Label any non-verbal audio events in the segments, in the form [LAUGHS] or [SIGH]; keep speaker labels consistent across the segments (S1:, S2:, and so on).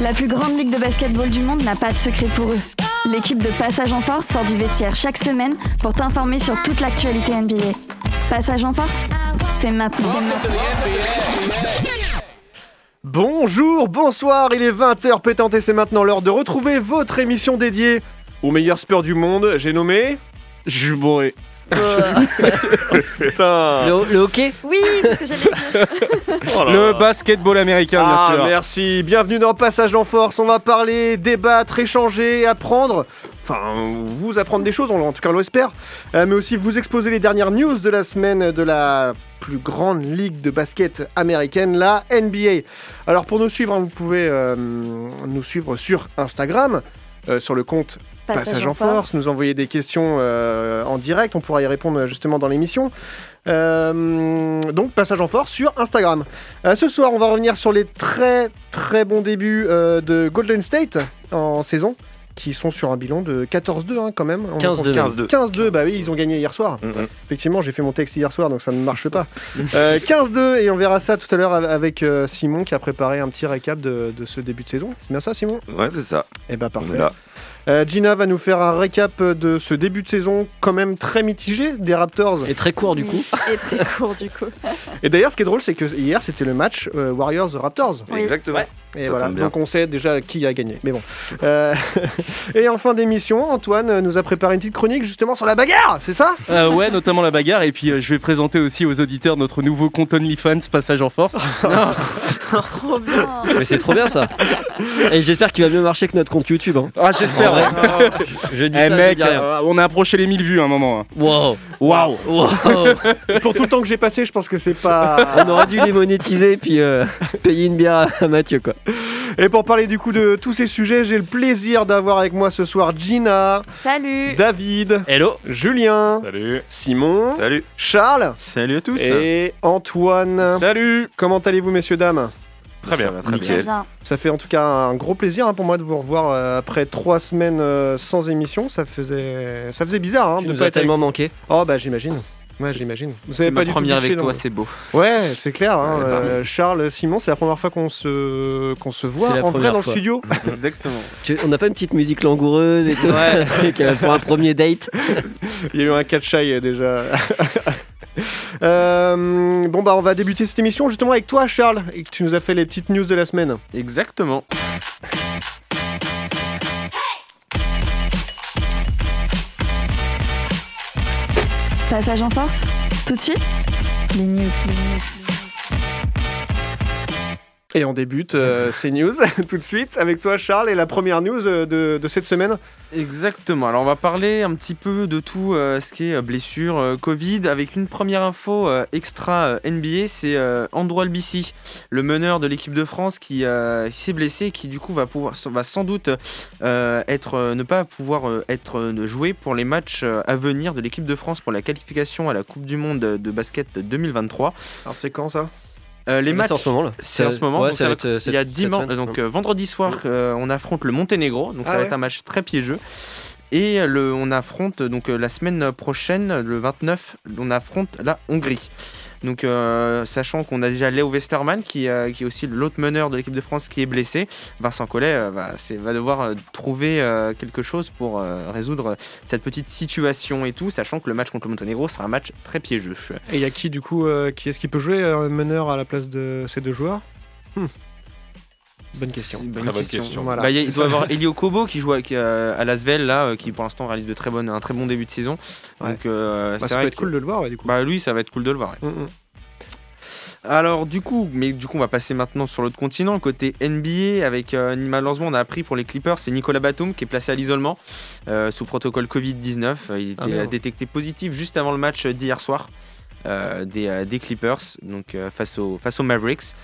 S1: La plus grande ligue de basketball du monde n'a pas de secret pour eux. L'équipe de Passage en Force sort du vestiaire chaque semaine pour t'informer sur toute l'actualité NBA. Passage en Force, c'est maintenant.
S2: Bonjour, bonsoir, il est 20h pétante et c'est maintenant l'heure de retrouver votre émission dédiée aux meilleurs sports du monde. J'ai nommé...
S3: Juboré.
S2: Putain
S4: Le, le hockey
S1: Oui, c'est ce que j'allais dire.
S2: Oh
S3: Le basketball américain,
S2: Ah,
S3: bien sûr.
S2: merci. Bienvenue dans Passage en Force. On va parler, débattre, échanger, apprendre. Enfin, vous apprendre des choses, on- en tout cas on l'espère. Euh, mais aussi vous exposer les dernières news de la semaine de la plus grande ligue de basket américaine, la NBA. Alors pour nous suivre, hein, vous pouvez euh, nous suivre sur Instagram, euh, sur le compte Passage en force, nous envoyer des questions euh, en direct, on pourra y répondre euh, justement dans l'émission. Euh, donc Passage en force sur Instagram. Euh, ce soir, on va revenir sur les très très bons débuts euh, de Golden State en saison, qui sont sur un bilan de 14-2 hein, quand même. On
S4: 15-2.
S2: 15-2. 15-2, bah oui, ils ont gagné hier soir. Effectivement, j'ai fait mon texte hier soir, donc ça ne marche pas. Euh, 15-2, et on verra ça tout à l'heure avec euh, Simon qui a préparé un petit récap de, de ce début de saison. C'est bien ça, Simon?
S5: Ouais, c'est ça.
S2: Eh ben
S5: On
S2: parfait.
S5: est là.
S2: Euh, Gina va nous faire un récap de ce début de saison quand même très mitigé des Raptors.
S4: Et très court du coup. [LAUGHS]
S1: Et très court du coup.
S2: Et d'ailleurs, ce qui est drôle, c'est que hier c'était le match euh, Warriors-Raptors.
S1: Oui.
S5: Exactement.
S2: Et
S5: Ça
S2: voilà, donc on sait déjà qui a gagné. Mais bon. Euh, [LAUGHS] et en fin d'émission, Antoine nous a préparé une petite chronique justement sur la bagarre, c'est ça?
S3: Euh, ouais, notamment la bagarre. Et puis, euh, je vais présenter aussi aux auditeurs notre nouveau compte OnlyFans, Passage en Force. [LAUGHS]
S1: Trop bien.
S4: Mais c'est trop bien ça. Et j'espère qu'il va mieux marcher que notre compte YouTube. Hein.
S3: Ah, j'espère.
S4: Ouais. Je dis
S3: Eh,
S4: ça, je
S3: mec,
S4: dis rien.
S3: euh, on a approché les 1000 vues à un moment. hein.
S4: Wow.
S3: Waouh!
S4: Wow. [LAUGHS]
S2: Pour tout le temps que j'ai passé, je pense que c'est pas. [LAUGHS]
S4: On aurait dû les monétiser puis euh, [LAUGHS] payer une bière à- à Mathieu quoi.
S2: Et pour parler du coup de tous ces sujets, j'ai le plaisir d'avoir avec moi ce soir Gina,
S1: Salut.
S2: David,
S3: Hello!
S2: Julien,
S3: Salut!
S2: Simon,
S5: Salut.
S2: Charles
S3: Salut à tous!
S2: et Antoine.
S3: Salut!
S2: Comment allez-vous, messieurs, dames?
S3: Très bien,
S5: très
S3: nickel.
S1: Bien.
S2: Ça fait en tout cas un gros plaisir hein, pour moi de vous revoir euh, après trois semaines euh, sans émission. Ça faisait, ça faisait bizarre hein,
S4: Tu
S2: de
S4: nous
S2: pas
S4: as
S2: être avec-
S4: tellement manqué.
S2: Oh bah j'imagine. Ouais, j'imagine. Vous savez pas
S6: ma
S2: du tout
S6: première avec toi, c'est beau.
S2: Ouais, c'est clair. hein,
S6: Ouais,
S2: euh, Charles, Simon, c'est la première fois qu'on se qu'on se voit en vrai dans
S4: fois.
S2: le studio. [LAUGHS]
S6: Exactement.
S4: Tu- on n'a pas une petite musique langoureuse et tout truc, euh, pour un premier date? [LAUGHS]
S2: Il y a eu un catch-eye euh, déjà. [LAUGHS] Euh, bon bah on va débuter cette émission justement avec toi Charles et que tu nous as fait les petites news de la semaine.
S6: Exactement.
S1: Passage en force. Tout de suite. Les news.
S2: Et on débute euh, [LAUGHS] ces news [LAUGHS] tout de suite avec toi Charles et la première news euh, de, de cette semaine.
S6: Exactement. Alors on va parler un petit peu de tout euh, ce qui est blessure, euh, Covid, avec une première info extra NBA, c'est Andrew Albici, le meneur de l'équipe de France qui, qui s'est blessé et qui du coup va pouvoir, va sans doute être, ne pas pouvoir être joué pour les matchs à venir de l'équipe de France pour la qualification à la Coupe du Monde de basket 2023.
S2: Alors c'est quand ça?
S6: Euh, les
S4: Mais
S6: matchs
S4: c'est en ce moment là.
S6: C'est en ce moment.
S4: Ouais,
S6: donc
S4: ça
S6: ça
S4: va
S6: va-
S4: être, euh,
S6: il y a dimanche, donc euh, vendredi soir, euh, on affronte le Monténégro. Donc
S2: Ah
S6: ça va
S2: ouais.
S6: être un match très piégeux. Et le, on affronte donc la semaine prochaine, le 29, on affronte la Hongrie. Donc euh, sachant qu'on a déjà Léo Westermann qui, euh, qui est aussi l'autre meneur de l'équipe de France qui est blessé, Vincent Collet euh, va, va devoir trouver euh, quelque chose pour euh, résoudre cette petite situation et tout, sachant que le match contre le Monténégro sera un match très piégeux.
S2: Et il y a qui du coup euh, qui est-ce qui peut jouer euh, meneur à la place de ces deux joueurs? Hmm. Bonne question.
S6: Bonne
S5: Très bonne question.
S2: Voilà.
S6: Bah, il a- doit y avoir [LAUGHS] Elio Kobo qui joue euh, à Lasvel là, euh, qui pour l'instant réalise de très bonnes, un très bon début de saison.
S2: Ouais.
S6: Donc euh,
S2: Bah, ça peut être
S6: que-
S2: cool de le voir ouais, du coup.
S6: Bah lui, ça va être cool de le voir. ouais.
S2: Mm, mm.
S6: Alors du coup, mais du coup, on va passer maintenant sur l'autre continent, côté NBA, avec euh, malheureusement on a appris pour les Clippers, c'est Nicolas Batum qui est placé à l'isolement euh, sous protocole Covid-19. Euh, Il
S2: Ah,
S6: était
S2: merde.
S6: détecté positif juste avant le match d'hier soir euh, des, euh, des Clippers, donc euh, face, aux, face aux Mavericks.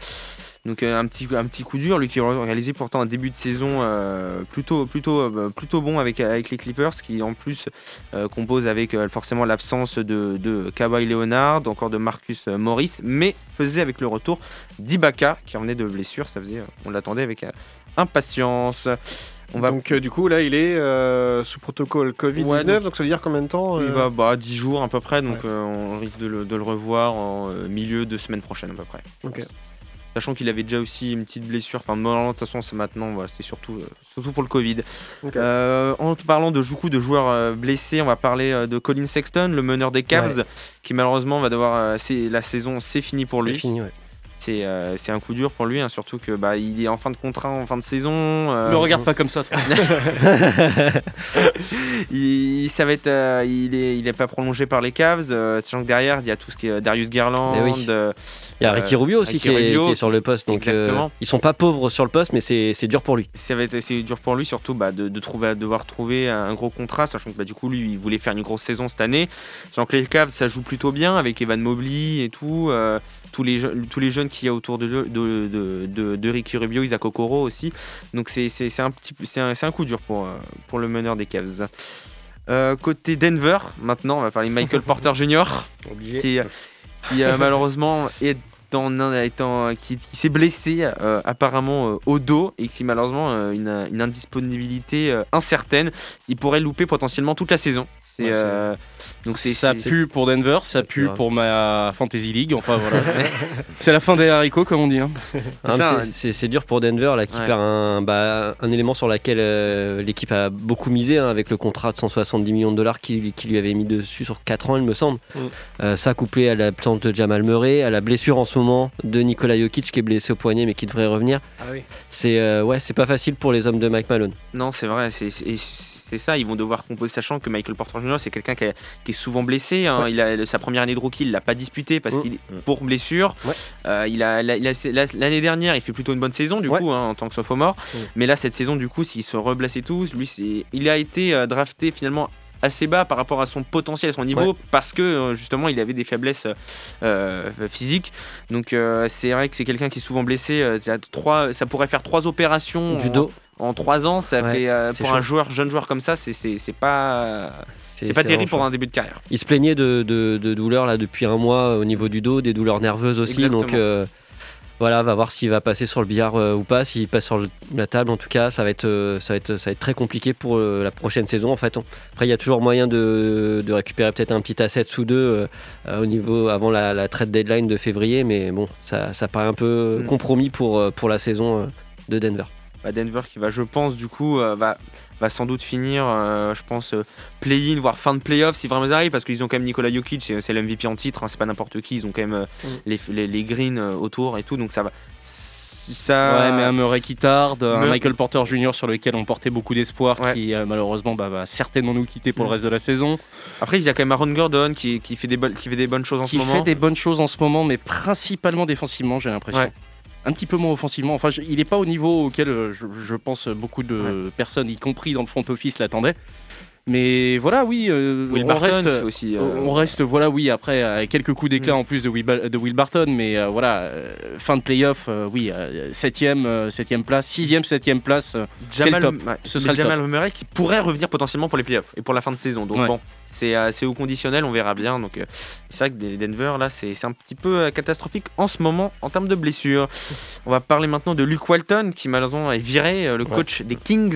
S6: Donc euh, un petit, un petit coup dur, lui qui a réalisé pourtant un début de saison euh, plutôt, plutôt, euh, plutôt bon avec, avec les Clippers, qui en plus compose avec forcément l'absence de, de Kawhi Leonard, encore de Marcus Morris, mais faisait avec le retour d'Ibaka qui revenait de blessure, ça faisait, on l'attendait avec impatience. On va
S2: Donc euh, du coup là il est euh, sous protocole Covid-19
S6: Ouais,
S2: donc...
S6: donc-
S2: ça veut dire combien de temps
S6: il va bah, 10 jours à peu près, donc
S2: Ouais.
S6: on risque de le, de le revoir en milieu de semaine prochaine à peu près.
S2: Ok.
S6: Sachant qu'il avait déjà aussi une petite blessure. Enfin, de toute façon, c'est maintenant, voilà, c'est surtout, euh, surtout pour le Covid. Euh, en parlant de beaucoup de joueurs euh, blessés, on va parler euh, de Colin Sexton, le meneur des Cavs, qui malheureusement va devoir. euh, c'est la saison, c'est fini pour
S4: C'est
S6: lui.
S4: fini, ouais.
S6: C'est euh, c'est un coup dur pour lui, hein, surtout que bah, il est en fin de contrat, en fin de saison. euh,
S3: Me regarde pas comme ça. toi. [LAUGHS]
S6: il, ça va être, euh, il est, il est pas prolongé par les Cavs, euh, sachant que derrière il y a tout ce qui est Darius Garland. Euh,
S4: Il y a
S6: Euh,
S4: Ricky Rubio aussi
S6: Ricky
S4: qui, est,
S6: Rubio,
S4: qui est sur le poste. Donc euh,
S6: exactement.
S4: ils sont pas pauvres sur le poste, mais c'est dur pour lui.
S6: c'est dur pour lui surtout bah, de, de trouver, devoir trouver un gros contrat, sachant que bah, du coup lui il voulait faire une grosse saison cette année. Sachant que les Cavs ça joue plutôt bien avec Evan Mobley et tout, euh, tous, les, tous les jeunes qu'il y a autour de, de, de, de- de Ricky Rubio, Isaac Okoro aussi. Donc c'est un, petit un, un coup dur pour, euh, pour le meneur des Cavs. Euh, côté Denver, maintenant on va parler de Michael [LAUGHS] Porter Jr. Qui, qui, euh, malheureusement est en, est en- qui, qui s'est blessé euh, apparemment euh, au dos et qui malheureusement euh, une, une indisponibilité euh, incertaine. Il pourrait louper potentiellement toute la saison. C'est,
S2: Ouais, c'est-
S6: euh, donc c'est
S3: Ça pue pour Denver, ça pue pour ma Fantasy League. Enfin voilà. [LAUGHS] c'est la fin des haricots, comme on dit. hein.
S4: Hein, c'est- dur pour Denver là qui
S6: Ouais.
S4: perd un, bah, un élément sur lequel euh, l'équipe a beaucoup misé hein, avec le contrat de 170 millions de dollars qui, qui lui avait mis dessus sur 4 ans il me semble.
S2: Mm.
S4: Euh, ça couplé à l'absence de Jamal Murray, à la blessure en ce moment de Nikola Jokic qui est blessé au poignet mais qui devrait revenir.
S2: Ah oui.
S4: C'est euh, ouais c'est pas facile pour les hommes de Mike Malone.
S6: Non, c'est vrai, c'est c'est- ça. Ils vont devoir composer, sachant que Michael Porter Jr. c'est quelqu'un qui, est souvent blessé. hein. Il a sa première année de rookie, il l'a pas disputé parce
S2: Mm.
S6: qu'il est pour blessure.
S2: Ouais.
S6: Euh, il a l'année dernière, il fait plutôt une bonne saison du
S2: Ouais.
S6: coup hein, en tant que sophomore. Mais là, cette saison, du coup, s'il se reblesse et tout, lui, c'est, il a été euh, drafté finalement assez bas par rapport à son potentiel, à son niveau,
S4: Ouais.
S6: parce que euh, justement il avait des faiblesses euh, physiques. Donc euh, c'est vrai que c'est quelqu'un qui est souvent blessé. euh, trois, ça pourrait faire trois opérations
S4: Du dos.
S6: En trois ans, ça
S4: Ouais,
S6: fait euh, pour un joueur, jeune joueur comme ça, c'est pas c'est pas terrible pour un début de carrière.
S4: Il se plaignait de, de- de douleurs là depuis un mois au niveau du dos, des douleurs nerveuses aussi.
S6: Exactement.
S4: Donc euh, voilà, va voir s'il va passer sur le billard euh, ou pas. S'il passe sur le- la table, en tout cas, ça va être, euh, ça va être, ça va être très compliqué pour euh, la prochaine saison. En fait, on- après, il y a toujours moyen de, de récupérer peut-être un petit asset sous deux euh, euh, au niveau avant la, la trade deadline de février, mais bon, ça, ça paraît un peu
S6: Mm.
S4: compromis pour, euh, pour la saison euh, de Denver.
S6: Bah, Denver qui va, je pense, du coup, euh, va, va sans doute finir, euh, je pense, euh, play-in, voire fin de playoff si vraiment ils arrivent, parce qu'ils ont quand même Nikola Jokic, c'est l'MVP en titre, hein, c'est pas n'importe qui, ils ont quand même
S2: Mm.
S6: les, les, les greens autour et tout, donc ça va. Si ça...
S3: Ouais, mais un Murray qui tarde, un Michael Porter Jr. sur lequel on portait beaucoup d'espoir,
S6: Ouais.
S3: qui euh, malheureusement bah, va certainement nous quitter pour
S6: Mm.
S3: le reste de la saison.
S6: Après, il y a quand même Aaron Gordon qui, qui, fait, des qui fait des bonnes choses en
S3: qui
S6: ce moment.
S3: fait des bonnes choses en ce moment, mais principalement défensivement, j'ai l'impression.
S6: Ouais.
S3: Un petit peu moins offensivement. Enfin, je- il n'est pas au niveau auquel euh, je, je pense beaucoup de personnes, y compris dans le front office, l'attendaient. Mais voilà, oui, euh,
S6: Will
S3: on
S6: Barton
S3: reste.
S6: aussi. euh,
S3: On reste, voilà, oui, après, euh, quelques coups d'éclat
S6: Mm.
S3: en plus de Will, Ba- de Will Barton, mais euh, voilà, euh, fin de playoff, euh, oui, euh, septième, euh, septième place, sixième, septième place. euh, c'est
S6: Jamal,
S3: le top.
S6: ouais,
S3: Ce le
S6: Jamal Murray qui pourrait revenir potentiellement pour les playoffs et pour la fin de saison. Donc
S3: Ouais.
S6: bon, c'est c'est au conditionnel, on verra bien. Donc euh, c'est vrai que Denver là, c'est un petit peu euh, catastrophique en ce moment en termes de blessures. On va parler maintenant de Luke Walton qui malheureusement est viré, euh, le coach des Kings,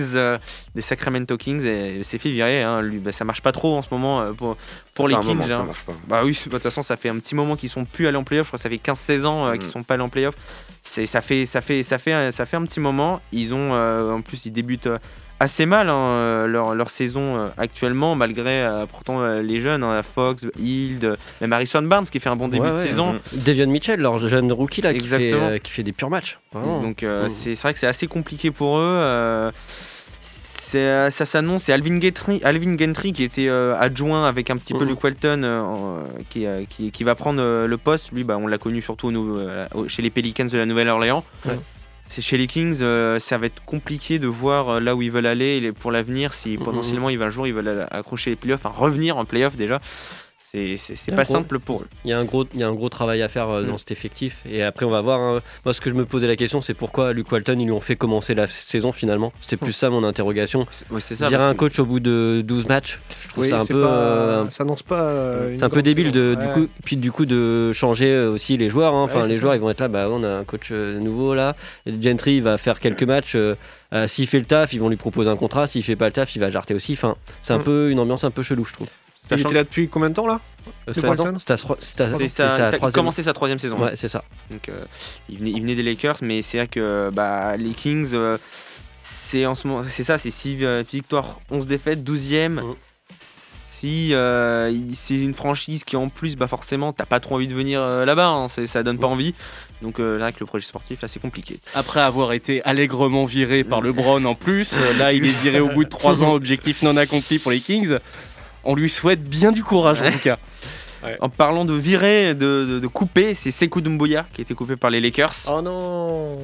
S6: des Sacramento Kings, et s'est fait virer. hein. Lui, bah, ça marche pas trop en ce moment pour pour les Kings.
S2: moment,
S6: hein.
S2: pas.
S6: Bah oui, de toute façon, ça fait un petit moment qu'ils sont plus allés en playoff. Je crois que ça fait 15-16 ans qu'ils
S2: Mm.
S6: sont pas allés en playoff. Ça fait ça fait ça fait ça fait un petit moment. Ils ont euh, en plus ils débutent euh, assez mal hein, euh, leur, leur saison euh, actuellement malgré euh, pourtant les jeunes hein, Fox, Hild, même Harrison Barnes qui fait un bon début
S4: Ouais,
S6: de
S4: ouais.
S6: saison.
S2: Mhm.
S4: Devion Mitchell, leur jeune rookie là, qui fait, euh, qui fait des purs matchs.
S6: Donc euh,
S4: Mm.
S6: c'est vrai que c'est assez compliqué pour eux. c'est, ça s'annonce, c'est Alvin Gentry, Alvin Gentry qui était adjoint avec un petit peu
S4: Mhm.
S6: Luke Walton qui, qui, qui va prendre le poste. Lui, bah, on l'a connu surtout chez les Pelicans de la Nouvelle-Orléans. C'est chez les Kings, euh, ça va être compliqué de voir euh, là où ils veulent aller pour l'avenir. Si
S4: Mhm.
S6: potentiellement il va un jour ils veulent accrocher les playoffs, enfin revenir en playoffs déjà. C'est, pas
S4: gros-
S6: simple pour eux.
S4: Il y, a un gros, il y a un gros travail à faire euh, dans
S6: Mm.
S4: cet effectif. Et après, on va voir. hein. Moi, ce que je me posais la question, c'est pourquoi Luke Walton, ils lui ont fait commencer la saison finalement. C'était plus ça mon interrogation.
S6: C'est ça.
S4: Virer
S6: parce
S4: un
S6: que-
S4: coach au bout de 12 matchs, je trouve
S2: Oui,
S4: ça un
S2: c'est
S4: peu.
S2: pas-
S4: euh,
S2: ça annonce pas. euh,
S4: c'est un peu débile de, du coup, puis du coup de changer aussi les joueurs. hein. Enfin,
S2: Ouais,
S4: les
S2: ça.
S4: joueurs, ils vont être là. Bah, on a un coach nouveau là. Gentry, il va faire quelques matchs. euh, euh, S'il fait le taf, ils vont lui proposer un contrat. S'il fait pas le taf, il va jarter aussi. Enfin, c'est un
S2: Mm.
S4: peu une ambiance un peu chelou, je trouve.
S2: Il était là depuis combien de temps là
S4: Euh,
S6: il
S4: troisième-
S6: commençait sa troisième saison.
S4: Ouais, c'est ça.
S6: Donc, euh, il, venait, il venait des Lakers, mais c'est vrai que bah, les Kings, euh, c'est en ce moment, c'est ça, c'est 6 victoires, 11 défaites, 12e.
S4: Mhm.
S6: Si euh, il- c'est une franchise qui en plus, bah forcément, t'as pas trop envie de venir euh, là-bas, hein, ça donne pas envie. Donc euh, là, avec le projet sportif, là, c'est compliqué.
S3: Après avoir été allègrement viré par LeBron en plus, là il est viré au bout de 3 [LAUGHS] ans, objectif non accompli pour les Kings. On lui souhaite bien du courage en tout cas. [LAUGHS]
S6: En parlant de virer, de, de, de couper, c'est Sekou Doumbouya qui a été coupé par les Lakers.
S2: Oh non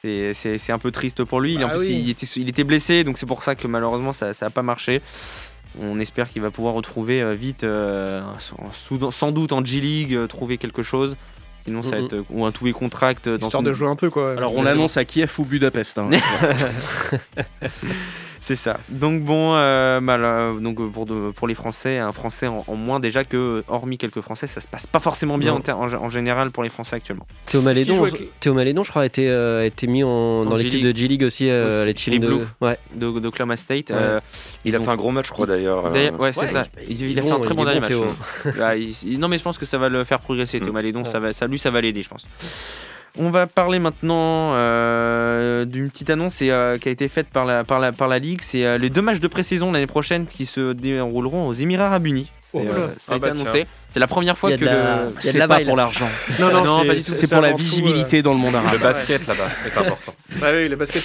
S6: C'est- C'est c'est un peu triste pour lui.
S2: Bah
S6: en plus,
S2: oui.
S6: il, était, il était blessé, donc c'est pour ça que malheureusement ça n'a pas marché. On espère qu'il va pouvoir retrouver euh, vite, euh, sans, sans doute en G-League, euh, trouver quelque chose. Sinon, ça va être. ou un tout contract dans
S2: Histoire de jouer un peu quoi.
S3: Alors on l'annonce à Kiev ou Budapest. hein. [LAUGHS]
S6: C'est ça. Donc bon, euh, bah, là, donc euh, pour, de- pour les Français, un Français en, en moins déjà que, hormis quelques Français, ça se passe pas forcément bien en, ter- en, en général pour les Français actuellement.
S4: Théo Malédon,
S2: avec-
S4: Théo Malédon, je crois, a été, euh, a été mis en, dans l'équipe de
S6: G-League.
S4: Aussi, euh,
S6: Aussi,
S4: les
S6: les
S4: de.
S6: Blues.
S4: Ouais.
S6: De- d'Oklahoma State.
S4: Ouais.
S6: euh,
S5: Il a
S6: ont-
S5: fait un gros match, je crois, d'ailleurs.
S6: Ouais, c'est
S4: Ouais,
S6: ça.
S4: il-
S6: Il,
S4: il
S6: il a fait un très bon dernier
S4: bon,
S6: match. Il- non, mais je pense que ça va le faire progresser, Théo
S5: Mm.
S6: Malédon.
S4: Ouais.
S6: Ça va, ça, lui, ça va l'aider, je pense. On va parler maintenant euh, d'une petite annonce et, euh, qui a été faite par la, par la, par la Ligue. C'est euh, les deux matchs de pré-saison l'année prochaine qui se dérouleront aux Émirats Arabes Unis.
S2: Oh
S6: C'est, euh, ça a
S5: Ah
S6: été
S5: bah
S6: annoncé. C'est la première fois
S4: y a
S6: que le.
S4: y a
S3: C'est pas pour l'argent, [LAUGHS]
S2: Non, non,
S6: Non,
S2: c'est-
S6: pas du tout.
S3: c'est pour la visibilité dans le monde
S5: Le
S3: arabe.
S5: basket là-bas est important. [LAUGHS]
S2: euh, oui, le basket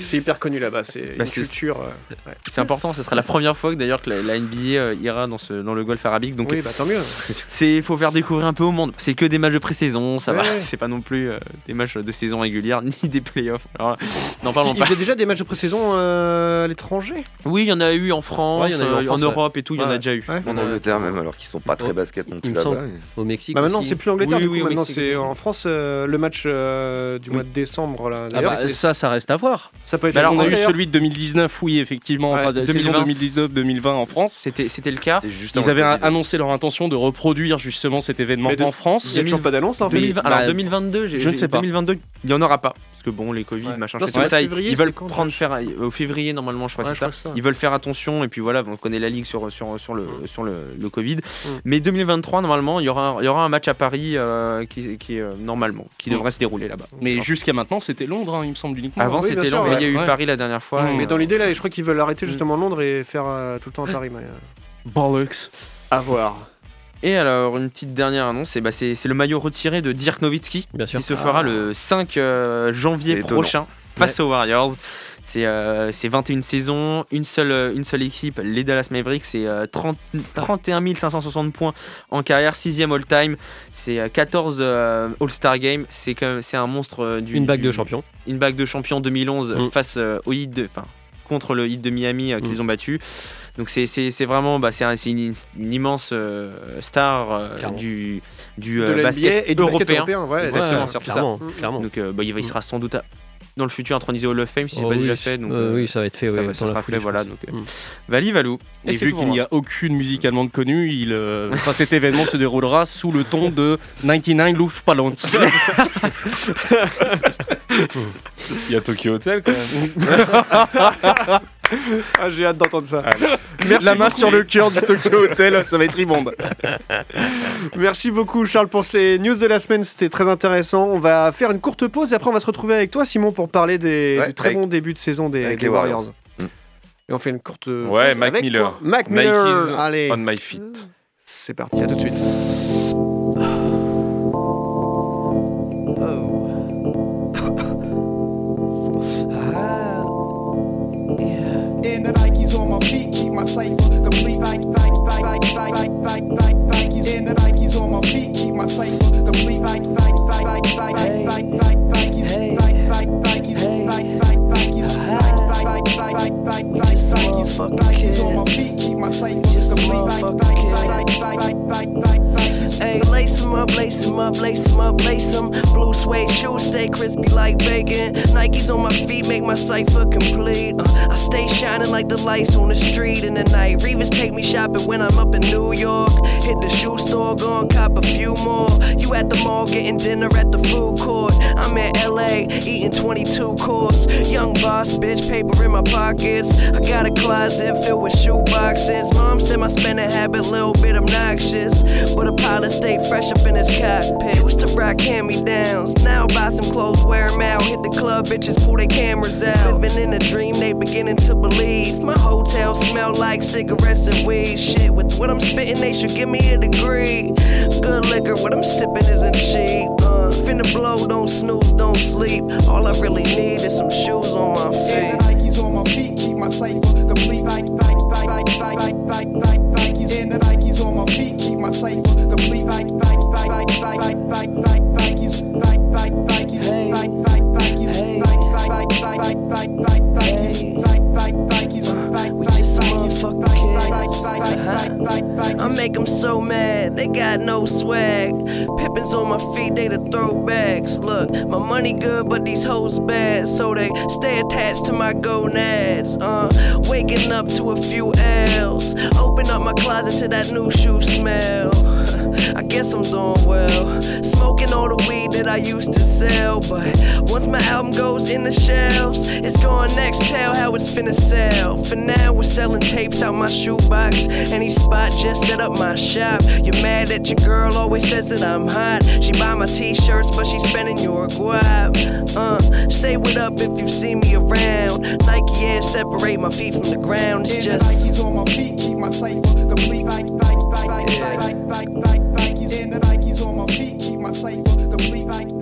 S2: c'est hyper connu là-bas. C'est
S6: Bah,
S2: une
S6: c'est-
S2: culture. euh.
S6: C'est important, ce sera la première fois que d'ailleurs que la, NBA euh, ira dans, le golfe arabique. Donc
S2: Oui, bah tant mieux. [LAUGHS]
S6: c'est faut faire découvrir un peu au monde. C'est que des matchs de pré-saison, ça va. C'est pas non plus euh, des matchs de saison régulière ni des playoffs. Alors, parlons
S2: il
S6: pas.
S2: faisait déjà des matchs de pré-saison euh, à l'étranger?
S6: Oui, il y en a eu en France,
S4: y en a
S6: euh. Europe et tout, il y en a déjà eu.
S5: En Angleterre même, alors qu'ils sont pas très basket non
S4: Il
S5: plus
S4: me
S5: là-bas.
S4: semble. Au Mexique.
S2: Bah maintenant
S4: aussi.
S2: c'est plus l'Angleterre.
S6: Oui,
S2: du coup,
S6: oui, oui,
S2: maintenant
S6: c'est-
S2: en France euh, le match euh, du mois de décembre là.
S3: Ah bah, ça, ça reste à voir.
S2: ça peut être.
S6: Bah alors,
S3: on a eu celui de 2019, oui, effectivement,
S2: Ouais,
S3: enfin, de la saison
S6: 2020.
S3: 2019-2020 en France.
S6: C'était c'était le cas.
S5: Juste
S3: Ils avaient annoncé leur intention de reproduire justement cet événement
S2: de-
S3: en
S2: Il
S3: France.
S2: y a toujours pas d'annonce là. en fait
S6: 2020,
S3: bah,
S6: alors 2022, j'ai-
S3: je ne sais pas.
S6: 2022, il y en aura pas que bon, les Covid,
S2: Ouais.
S6: machin,
S2: Non,
S6: ça. Ils,
S2: février,
S6: ils veulent prendre faire au février normalement, je crois,
S2: Ouais,
S6: c'est
S2: je
S6: ça.
S2: crois que ça.
S6: Ils veulent faire attention et puis voilà, on connaît la ligue sur sur sur le sur le, le Covid.
S2: Mm.
S6: Mais 2023 normalement, il y aura un- il y aura un match à Paris euh, qui qui euh, normalement qui
S3: Mm.
S6: devrait se dérouler là-bas.
S3: Mais jusqu'à maintenant, c'était Londres, hein, il me semble uniquement.
S6: Avant
S2: Oui,
S6: c'était Londres, il y a eu. Paris la dernière fois.
S3: Mm.
S2: Mais dans
S6: euh,
S2: l'idée là, je crois qu'ils veulent arrêter
S6: Mm.
S2: justement Londres et faire euh, tout le temps à Paris. mais, euh,
S3: Bollocks.
S2: À voir.
S6: Et alors une petite dernière annonce, bah, c'est c'est le maillot retiré de Dirk Nowitzki
S4: Bien sûr.
S6: qui se fera
S2: Ah.
S6: le 5 euh, janvier prochain face aux Warriors. C'est euh, c'est 21 saisons, une seule, euh, une seule équipe, les Dallas Mavericks, c'est euh, 30 31 560 points en carrière, 6ème all-time, c'est euh, 14 euh, All-Star Games, c'est un monstre euh, du...
S4: Une bague
S6: du-
S4: de champion.
S6: Une bague de champion 2011
S4: Mm.
S6: face euh, au Heat de... Enfin, contre le Heat de Miami euh, qu'ils
S4: Mm.
S6: ont battu. Donc c'est- c'est c'est vraiment bah, c'est un- c'est une, une immense euh, star euh, du, du
S2: De
S6: euh, basket
S2: et du basket
S6: européen.
S2: européen. Ouais,
S6: Exactement,
S2: ouais.
S6: surtout ça.
S4: clairement, clairement.
S6: Donc euh, bah, il, va- il sera sans doute à- dans le futur intronisé au Hall of Fame si c'est
S4: Oh
S6: pas
S4: oui,
S6: déjà fait. Donc,
S4: oui, ça va être fait.
S6: ça
S4: ouais,
S6: ça sera
S4: foulée,
S6: fait,
S4: je
S6: voilà, donc, euh,
S4: Mm.
S6: Vali Valou.
S3: Et,
S6: c'est
S3: vu qu'il n'y a aucune musique allemande connue, il, euh, [LAUGHS] enfin, cet événement se déroulera sous le ton de 99 Luftballons. [LAUGHS] [LAUGHS]
S5: Il y a Tokyo Hotel quand même. [LAUGHS]
S2: Ah, j'ai hâte d'entendre ça. [LAUGHS]
S3: Merci la main
S2: beaucoup.
S3: sur le cœur du Tokyo [LAUGHS] Hotel, ça va être ribombe.
S2: Merci beaucoup Charles pour ces news de la semaine, c'était très intéressant. On va faire une courte pause et après on va se retrouver avec toi Simon pour parler des,
S5: Ouais,
S2: du très
S5: avec-
S2: bon début de saison des, Warriors.
S5: Warriors. Mm.
S2: Et on fait une courte
S5: Ouais,
S2: pause
S5: Mac Miller.
S2: Mac Miller.
S5: is
S2: Allez,
S5: On my feet.
S2: c'est parti, à tout de suite.
S7: the Nikes on my feet keep my cipher complete. Like, like, like, like, like, like, like, like, Nikes and the Nikes on my feet keep my cipher complete. Like, like, like, like, like, like, like, Nikes, like, like, Nikes, like, like, Nikes, like, like, like, like, like, like, Nikes, Nikes on my feet keep my cipher complete. Like, like, like, like, like, like, like.
S8: Hey, lace 'em up, lace 'em up, lace 'em up, lace 'em. Blue suede shoes stay crispy like bacon. Nikes on my feet make my cipher complete. Uh, I stay shining like the lights on the street in the night. Revis take me shopping when I'm up in New York. Hit the shoe store, go and cop a few more. You at the mall getting dinner at the food court. I'm in LA eating 22 course. Young boss, bitch, paper in my pockets. I got a closet filled with shoe boxes. Mom said my spending habit little bit obnoxious, but a pilot stay fresh up in his cockpit. Used to rock hand me downs. Now buy some clothes, wear 'em out. Hit the club, bitches pull their cameras out. Living in a dream, they beginning to believe. My hotel smell like cigarettes and weed. Shit, with what I'm spitting, they should give me a degree. Good liquor, what I'm sipping isn't cheap. Uh, finna blow, don't snooze, don't sleep. All I really need is some shoes on my feet.
S7: the Nikes on my feet keep my cipher complete. Nike, Nike, Nike, Nike, Nike, Nike, Nike. Nike, Nike, Nike, Nike, Nike. Nike, Nike, Nike, Nike, Nike,
S8: I make them so mad, they got no swag. Pippins on my feet, they the throwbacks. Look, my money good, but these hoes bad, so they stay attached to my gonads. Uh, waking up to a few L's. Open up my closet to that new shoe smell. I guess I'm doing well. Smoking all the weed that I used to sell, but once my album goes in the shelves, it's going next. Tell how it's finna sell. For now, we're selling tapes out my shoebox. Any spot, just set up my shop. You're mad that your girl always says that I'm hot. She buy my t-shirts, but she spending your guap. Uh, say what up if you see me around. Nike Air separate my feet from the ground. It's just.
S7: Nikes on my feet keep my cipher complete. Nike, Nike, Nike, Nike, Nike, Nikes. And the Nikes on my feet keep my cipher complete.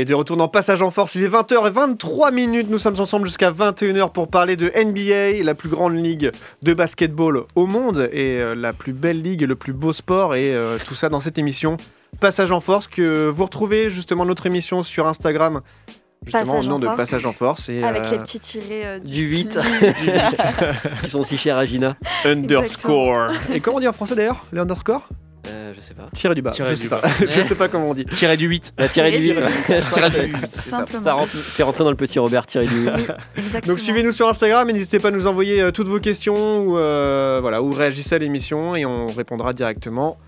S2: Et de retour dans Passage en Force, il est 20h23 minutes. Nous sommes ensemble jusqu'à 21h pour parler de NBA, la plus grande ligue de basketball au monde et euh, la plus belle ligue et le plus beau sport. Et euh, tout ça dans cette émission Passage en Force que vous retrouvez justement notre émission sur Instagram. Justement
S1: Passage
S2: au nom
S1: en
S2: de
S1: Force.
S2: Passage en Force et
S1: Avec
S2: euh,
S1: les petits tirés euh,
S4: Du 8,
S1: du- [LAUGHS]
S4: qui sont si chers à Gina.
S2: underscore. Et comment on dit en français d'ailleurs Les underscore
S4: Euh, je sais pas.
S2: Tiré du bas.
S3: Tiré
S2: je
S3: du
S2: sais
S3: bas.
S2: pas. [LAUGHS] je sais pas comment on dit.
S3: Tiré du 8.
S4: La tirée du
S1: Tirée
S4: 8.
S1: du
S4: ouais.
S3: Tiré du 8. [LAUGHS]
S4: Ça
S1: Simplement.
S4: rentre- C'est rentré dans le petit Robert tiré du 8.
S1: Oui, exactement.
S2: Donc suivez-nous sur Instagram et n'hésitez pas à nous envoyer euh, toutes vos questions ou, euh, voilà, ou réagissez à l'émission et on répondra directement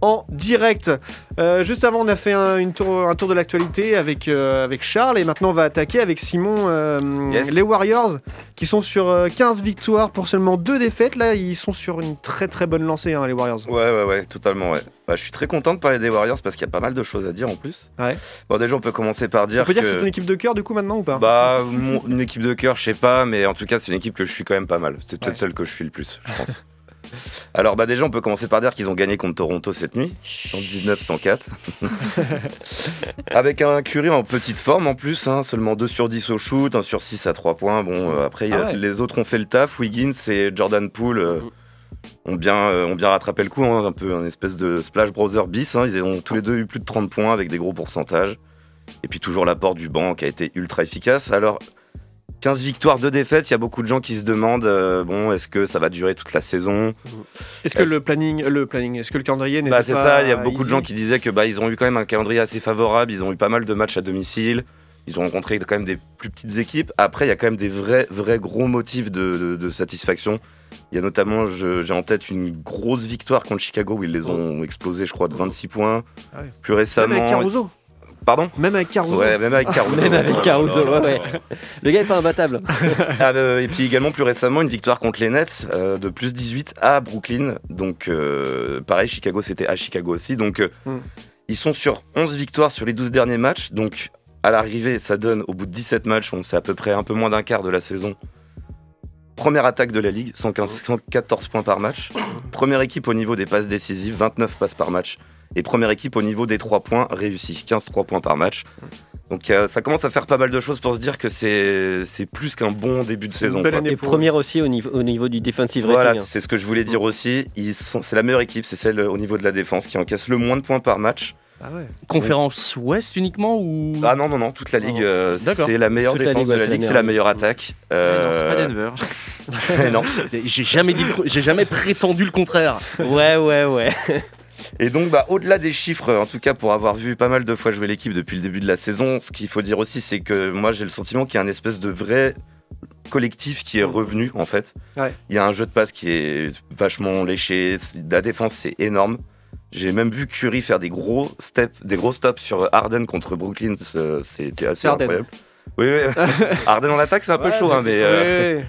S2: en direct. Euh, juste avant, on a fait un, une tour, un tour de l'actualité avec, euh, avec Charles et maintenant on va attaquer avec Simon euh,
S5: Yes.
S2: les Warriors qui sont sur euh, 15 victoires pour seulement 2 défaites. Là, ils sont sur une très très bonne lancée, hein, les Warriors.
S5: Ouais, ouais, ouais, totalement, ouais. Bah, je suis très content de parler des Warriors parce qu'il y a pas mal de choses à dire en plus.
S2: Ouais.
S5: Bon, déjà, on peut commencer par dire
S2: on peut dire
S5: que...
S2: c'est ton équipe de cœur du coup maintenant ou pas?
S5: Bah, mon- une équipe de cœur, je sais pas, mais en tout cas, c'est une équipe que je suis quand même pas mal. C'est peut-être
S2: Ouais.
S5: celle que je suis le plus, je pense. [LAUGHS] Alors, bah, déjà, on peut commencer par dire qu'ils ont gagné contre Toronto cette nuit, 119-104. [LAUGHS] Avec un Curry en petite forme en plus, hein, seulement 2 sur 10 au shoot, 1 sur 6 à 3 points. Bon, euh, après, a-
S2: Ah
S5: les autres ont fait le taf. Wiggins et Jordan Poole euh, ont, bien, euh, ont bien rattrapé le coup, hein, un peu un espèce de Splash Brother bis. hein. Ils ont tous les deux eu plus de 30 points avec des gros pourcentages. Et puis toujours l'apport du banc qui a été ultra efficace. Alors, 15 victoires, 2 défaites, il y a beaucoup de gens qui se demandent, euh, bon, est-ce que ça va durer toute la saison
S2: Est-ce que le planning, le planning, est-ce que le calendrier n'est
S5: Bah
S2: pas
S5: c'est ça, il y a beaucoup de gens qui disaient que bah, ils ont eu quand même un calendrier assez favorable, ils ont eu pas mal de matchs à domicile, ils ont rencontré quand même des plus petites équipes. Après, il y a quand même des vrais, vrais gros motifs de, de- de satisfaction. Il y a notamment, j'ai en tête une grosse victoire contre Chicago où ils les ont explosé, je crois, de 26 points.
S2: Ah ouais.
S5: Plus récemment.
S2: avec Caruso.
S5: Pardon
S2: Même avec Caruso.
S5: Ouais, même avec Caruso.
S4: Même avec
S5: là
S4: Caruso,
S5: là là.
S4: ouais, ouais. Le gars est pas imbattable. [LAUGHS]
S5: Ah, euh, et puis également plus récemment une victoire contre les Nets euh, de plus 18 à Brooklyn. Donc euh, pareil, Chicago c'était à Chicago aussi. Donc
S2: Hmm.
S5: ils sont sur 11 victoires sur les 12 derniers matchs. Donc à l'arrivée, ça donne au bout de 17 matchs, on sait à peu près un peu moins d'un quart de la saison. Première attaque de la ligue, 115, 114 points par match. Première équipe au niveau des passes décisives, 29 passes par match. Et première équipe au niveau des 3 points réussis, 15 3 points par match. Donc euh, ça commence à faire pas mal de choses pour se dire que c'est c'est plus qu'un bon début de saison. quoi.
S4: Et
S2: pour
S4: première aussi au niveau, au niveau du defensive
S5: Voilà,
S4: rating. hein.
S5: c'est ce que je voulais dire aussi. Ils sont, c'est la meilleure équipe, c'est celle au niveau de la défense qui encaisse le moins de points par match.
S2: Ah ouais.
S3: Conférence Ouest uniquement ou?
S5: Ah non non non, toute la ligue, euh,
S3: D'accord.
S5: c'est la meilleure
S4: Toute la
S5: défense
S4: ligue,
S5: de la ligue, c'est la
S4: meilleure.
S5: attaque.
S6: Non, c'est pas
S5: Euh,
S6: Denver. [LAUGHS]
S5: non. [LAUGHS]
S3: J'ai jamais dit, le- j'ai jamais prétendu le contraire.
S4: Ouais, ouais, ouais. [LAUGHS]
S5: Et donc, bah, au-delà des chiffres, en tout cas pour avoir vu pas mal de fois jouer l'équipe depuis le début de la saison, ce qu'il faut dire aussi, c'est que moi j'ai le sentiment qu'il y a un espèce de vrai collectif qui est revenu en fait.
S2: Ouais.
S5: Il y a un jeu de passe qui est vachement léché, la défense c'est énorme. J'ai même vu Curry faire des gros steps, des gros stops sur Harden contre Brooklyn, c'est- c'était assez incroyable. Oui, oui. [LAUGHS] Harden en attaque, c'est un peu chaud, hein, mais. euh.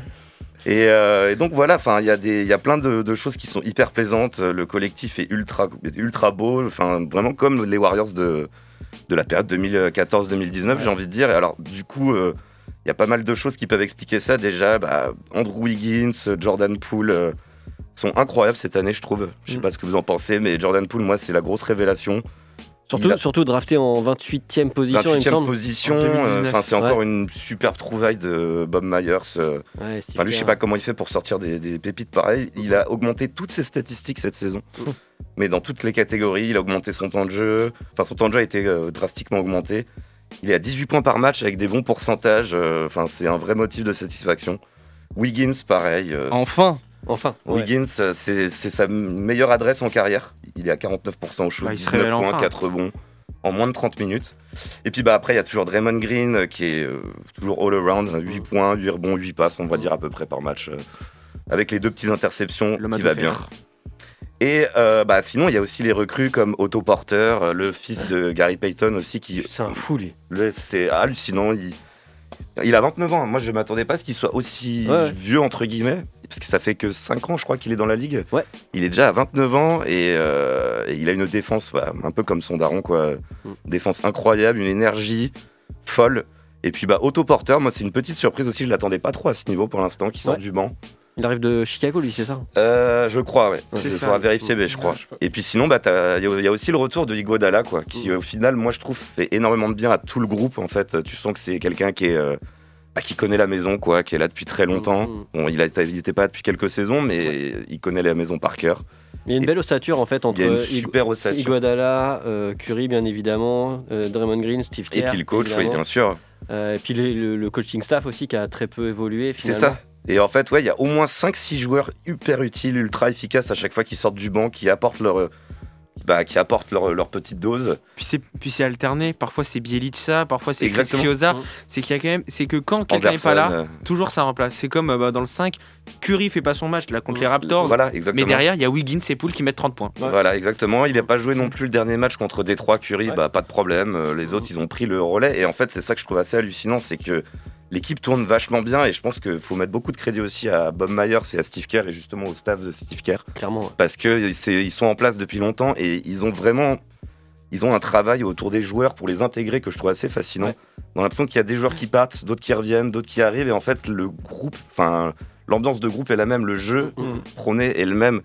S5: Et, euh, et donc voilà, enfin, il y a des, il y a plein de, de choses qui sont hyper plaisantes. Le collectif est ultra, ultra beau. Enfin, vraiment comme les Warriors de, de la période 2014-2019, j'ai envie de dire. Et alors, du coup, euh, il y a pas mal de choses qui peuvent expliquer ça. Déjà, bah, Andrew Wiggins, Jordan Poole euh, sont incroyables cette année, je trouve. Je sais
S2: Mm.
S5: pas ce que vous en pensez, mais Jordan Poole, moi, c'est la grosse révélation.
S4: Surtout,
S5: a-
S4: surtout drafté en 28e position, il me
S5: 28e
S4: semble.
S5: position.
S6: En 2019.
S5: euh, Enfin, c'est encore une superbe trouvaille de Bob Myers. euh,
S4: Ouais,
S5: Enfin, lui, je sais pas comment il fait pour sortir des, des pépites pareilles. Il a augmenté toutes ses statistiques cette saison, mais dans toutes les catégories. Il a augmenté son temps de jeu. Enfin, son temps de jeu a été euh, drastiquement augmenté. Il est à 18 points par match avec des bons pourcentages. euh, Enfin, c'est un vrai motif de satisfaction. Wiggins, pareil. euh,
S3: Enfin,
S4: Enfin, ouais.
S5: Wiggins, euh, c'est sa meilleure adresse en carrière. Il est à 49% au shoot,
S6: Bah, il se
S5: 19
S6: révèle
S5: points,
S6: enfin.
S5: 4 rebonds en moins de 30 minutes. Et puis bah, après, il y a toujours Draymond Green euh, qui est euh, toujours all-around, 8 points, 8 rebonds, 8 passes, on va dire à peu près par match, euh, avec les deux petites interceptions
S6: à
S5: qui va bien. Et euh, bah, sinon, il y a aussi les recrues comme Otto Porter, le fils de Gary Payton aussi, qui
S4: C'est un fou, lui.
S5: le- c'est hallucinant. Il, il a 29 ans. Moi, je m'attendais pas à ce qu'il soit aussi
S4: Ouais,
S5: vieux, entre guillemets. Parce que ça fait que 5 ans, je crois, qu'il est dans la ligue.
S4: Ouais.
S5: Il est déjà à 29 ans et, euh, et il a une défense bah, un peu comme son daron, quoi.
S4: Mm.
S5: Défense incroyable, une énergie folle. Et puis, bah, Otto Porter, moi, c'est une petite surprise aussi. Je l'attendais pas trop à ce niveau pour l'instant, qui sort
S4: Ouais.
S5: du banc.
S4: Il arrive de Chicago, lui, c'est ça
S5: Euh, je crois, ouais. Il faudra vérifier, mais je crois. Et puis sinon, bah, il y, a- il y a aussi le retour de Iguodala, quoi, qui au final, moi, je trouve, fait énormément de bien à tout le groupe. En fait, tu sens que c'est quelqu'un qui est, euh, bah, qui connaît la maison, quoi, qui est là depuis très longtemps.
S4: Mhm.
S5: Bon, il n'était pas depuis quelques saisons, mais il connaît la maison par cœur.
S4: Il y a une
S5: Et-
S4: belle ossature, en fait, entre
S5: Il y a une
S4: Igu-
S5: super ossature.
S4: Iguodala, euh, Curry, bien évidemment, euh, Draymond Green, Steve
S5: Et
S4: Kerr.
S5: puis le coach, oui, bien sûr.
S4: Euh, et puis le, le- le coaching staff aussi, qui a très peu évolué,
S5: C'est ça. Et en fait, ouais, il y a au moins 5-6 joueurs hyper utiles, ultra efficaces à chaque fois qu'ils sortent du banc, qui apportent leur, euh, bah, qui apportent leur, leur petite dose.
S6: Puis c'est puis c'est alterné. Parfois c'est Bielitsa, parfois c'est. Chioza.
S4: Mhm.
S6: C'est qu'il y a quand même, c'est que quand quelqu'un n'est pas là,
S5: euh,
S6: toujours ça remplace. C'est comme euh, bah, dans le 5, Curry fait pas son match là contre les Raptors.
S5: Voilà, exactement.
S6: Mais derrière, il y a Wiggins et Poole qui mettent 30 points.
S4: Ouais.
S5: Voilà, exactement. Il n'a pas joué non plus le dernier match contre Détroit, Curry,
S4: Ouais.
S5: bah, pas de problème. Les autres, ils ont pris le relais. Et en fait, c'est ça que je trouve assez hallucinant, c'est que l'équipe tourne vachement bien. Et je pense qu'il faut mettre beaucoup de crédit aussi à Bob Myers et à Steve Kerr, et justement au staff de Steve Kerr,
S4: Clairement. ouais.
S5: parce qu'ils sont en place depuis longtemps et ils ont vraiment. Ils ont un travail autour des joueurs pour les intégrer que je trouve assez fascinant.
S4: Ouais.
S5: Dans l'impression qu'il y a des joueurs qui partent, d'autres qui reviennent, d'autres qui arrivent. Et en fait, le groupe, enfin, l'ambiance de groupe est la même, le jeu
S4: Mhm.
S5: prôné est le même.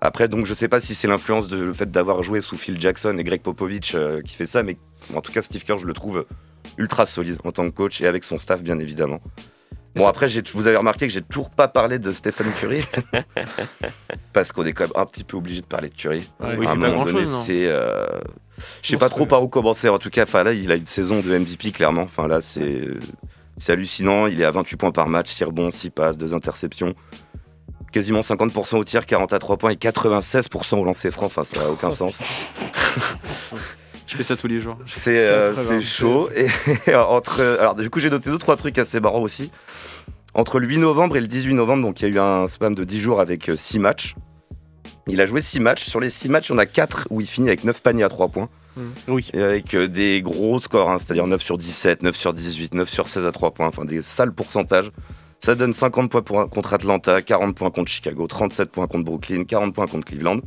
S5: Après, donc, je sais pas si c'est l'influence de le fait d'avoir joué sous Phil Jackson et Greg Popovich euh, qui fait ça, mais en tout cas, Steve Kerr, je le trouve ultra solide en tant que coach et avec son staff, bien évidemment. Bon, après, vous avez remarqué que j'ai toujours pas parlé de Stephen Curry, [LAUGHS] parce qu'on est quand même un petit peu obligé de parler de Curry.
S2: Ouais.
S6: Oui,
S5: à un moment donné, c'est. euh, Je sais pas trop par où commencer. En tout cas, là, il a une saison de MVP clairement. Enfin là, c'est c'est hallucinant. Il est à 28 points par match, 6 rebonds, 6 passes, 2 interceptions. Quasiment 50% au tir, 40 à 3 points et 96% au lancer franc. Enfin, ça n'a aucun sens. [LAUGHS]
S6: Je fais ça tous les jours.
S5: C'est euh,
S2: 96.
S5: c'est chaud. [LAUGHS] Et entre, alors, du coup, j'ai noté deux, trois trucs assez marrants aussi. Entre le 8 novembre et le 18 novembre, donc il y a eu un spam de 10 jours avec 6 matchs. Il a joué 6 matchs. Sur les 6 matchs, il y en a 4 où il finit avec 9 paniers à 3 points.
S3: oui.
S5: Et avec euh, des gros scores, hein, c'est-à-dire 9 sur 17, 9 sur 18, 9 sur 16 à 3 points, enfin des sales pourcentages. Ça donne 50 points pour- contre Atlanta, 40 points contre Chicago, 37 points contre Brooklyn, 40 points contre Cleveland.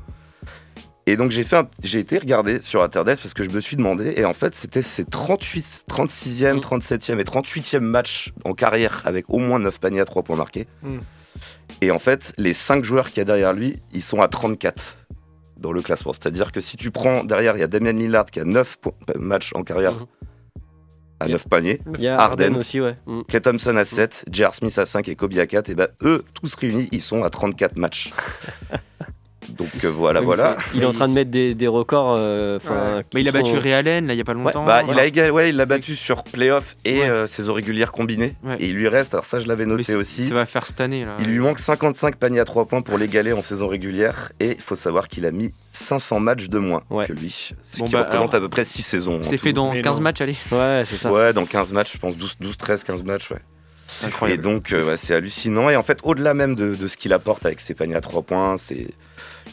S5: Et donc j'ai fait un- j'ai été regarder sur internet parce que je me suis demandé et en fait c'était ses 38 36e,
S4: Mm.
S5: 37e et 38e matchs en carrière avec au moins 9 paniers à 3 points marqués.
S2: Mm.
S5: Et en fait, les 5 joueurs qu'il y a derrière lui, ils sont à 34 dans le classement. C'est-à-dire que si tu prends derrière, il y a Damien Lillard qui a 9 points- matchs en carrière
S4: Mhm.
S5: à
S4: Yeah.
S5: 9 paniers,
S4: Il y a
S5: Harden.
S4: Harden aussi, ouais. Mm.
S5: Clay Thompson à 7, J.R. Smith à 5 et Kobe à 4, et ben eux, tous réunis, ils sont à 34 matchs. [LAUGHS] Donc euh, voilà,
S4: Oui,
S5: voilà.
S4: Il est en train de mettre des, des records. euh, qui
S6: il a battu
S4: sont-
S6: Ray Allen là il y a pas longtemps.
S5: Bah,
S6: Voilà.
S5: il a égal, ouais, il l'a battu sur playoff et
S6: Ouais.
S5: euh, saison régulière combinée.
S6: Ouais.
S5: Et il lui reste, alors ça je l'avais
S6: Mais
S5: noté aussi,
S6: Ça va faire cette année là.
S5: il lui manque 55 paniers à 3 points pour l'égaler en saison régulière. Et il faut savoir qu'il a mis 500 matchs de moins
S4: Ouais.
S5: que lui. Ce
S6: Bon,
S5: qui
S6: bah,
S5: représente
S6: alors,
S5: à peu près 6 saisons.
S6: C'est
S5: tout.
S6: fait dans
S2: Mais
S6: 15
S2: non.
S6: matchs allez.
S4: Ouais, c'est ça.
S5: Ouais, dans 15 matchs, je pense 12, 12 13, 15 matchs, ouais. Et
S6: Incroyable.
S5: donc, euh, ouais, c'est hallucinant. Et en fait, au-delà même de, de ce qu'il apporte avec ses paniers à 3 points, c'est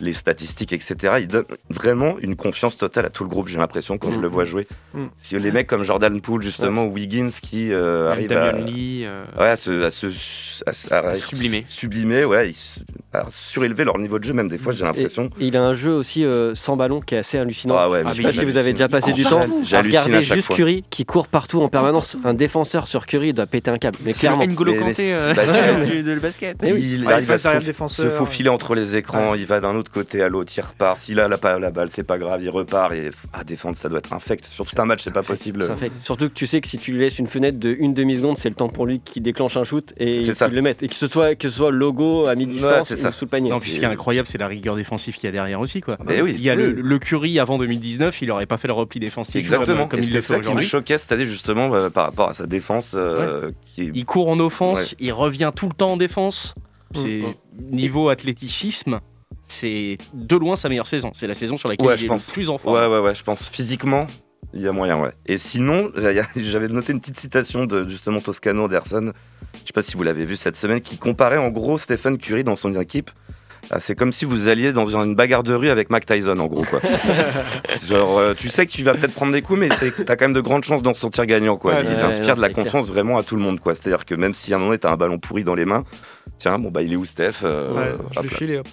S5: les statistiques, etc., il donne vraiment une confiance totale à tout le groupe, j'ai l'impression, quand je
S4: Mm.
S5: le vois jouer.
S2: Mm.
S5: Si les mecs comme Jordan Poole, justement, ou Wiggins, qui euh, arrivent à,
S6: Damian Lee, euh,
S5: ouais, à se, à se- à à-
S6: sublimer.
S5: sublimer, ouais, ils à surélever leur niveau de jeu, même des fois, j'ai l'impression.
S4: Et il a un jeu aussi euh, sans ballon qui est assez hallucinant.
S5: Ah ouais,
S6: Ah,
S4: Je sais pas si vous avez déjà passé
S5: Il
S4: du temps à
S5: J'hallucine
S4: regarder
S5: à
S4: juste
S5: fois.
S4: Curry qui court partout en permanence. Un défenseur sur Curry il doit péter un câble. Mais clairement.
S6: N'Golo Kanté
S5: c'est-
S6: euh, de le [LAUGHS] basket.
S4: Eh oui.
S5: Il
S2: il
S5: à
S2: passe
S5: se, se faufiler entre les écrans, il va d'un autre côté à l'autre, il repart. S'il a la, la balle, c'est pas grave, il repart. Et à défendre, ça doit être infect. Sur tout un match, c'est pas possible.
S4: Surtout que tu sais que si tu lui laisses une fenêtre de une demi-seconde, c'est le temps pour lui qui déclenche un shoot et qu'il le mette. Et que ce soit, que ce soit le logo à mi-distance
S5: ça.
S4: sous le panier.
S3: Non, puis ce qui est incroyable, c'est la rigueur défensive qu'il y a derrière aussi. Quoi.
S5: Mais oui.
S3: Il y a le,
S4: Oui.
S3: le Curry avant 2019, il aurait pas fait le repli défensif
S5: Exactement.
S3: comme, comme
S5: et
S3: il le
S5: ça qui me choquait cette année, justement, euh, par rapport à sa défense. euh, qui
S3: Il court en offense,
S5: Ouais.
S3: il revient tout le temps en défense. C'est
S2: Mm.
S3: niveau athléticisme, c'est de loin sa meilleure saison. C'est la saison sur laquelle
S5: Ouais,
S3: il
S5: je
S3: est
S5: pense.
S3: le plus en forme.
S5: Ouais, ouais, ouais, je pense physiquement, il y a moyen, ouais. Et sinon, [LAUGHS] j'avais noté une petite citation de justement Toscano Anderson, je sais pas si vous l'avez vu cette semaine, qui comparait en gros Stephen Curry dans son équipe. Ah, C'est comme si vous alliez dans une bagarre de rue avec Mac Tyson, en gros. Quoi. [LAUGHS] Genre, euh, tu sais que tu vas peut-être prendre des coups, mais t'as quand même de grandes chances d'en sortir gagnant. Quoi.
S2: Ouais,
S5: Ils
S4: ouais,
S5: inspirent
S4: non,
S5: de la
S4: clair.
S5: confiance vraiment à tout le monde. quoi. C'est-à-dire que même si à un moment donné, t'as un ballon pourri dans les mains, tiens, bon, bah, il est où Steph Euh,
S2: Ouais, je
S5: là.
S2: filé, hop.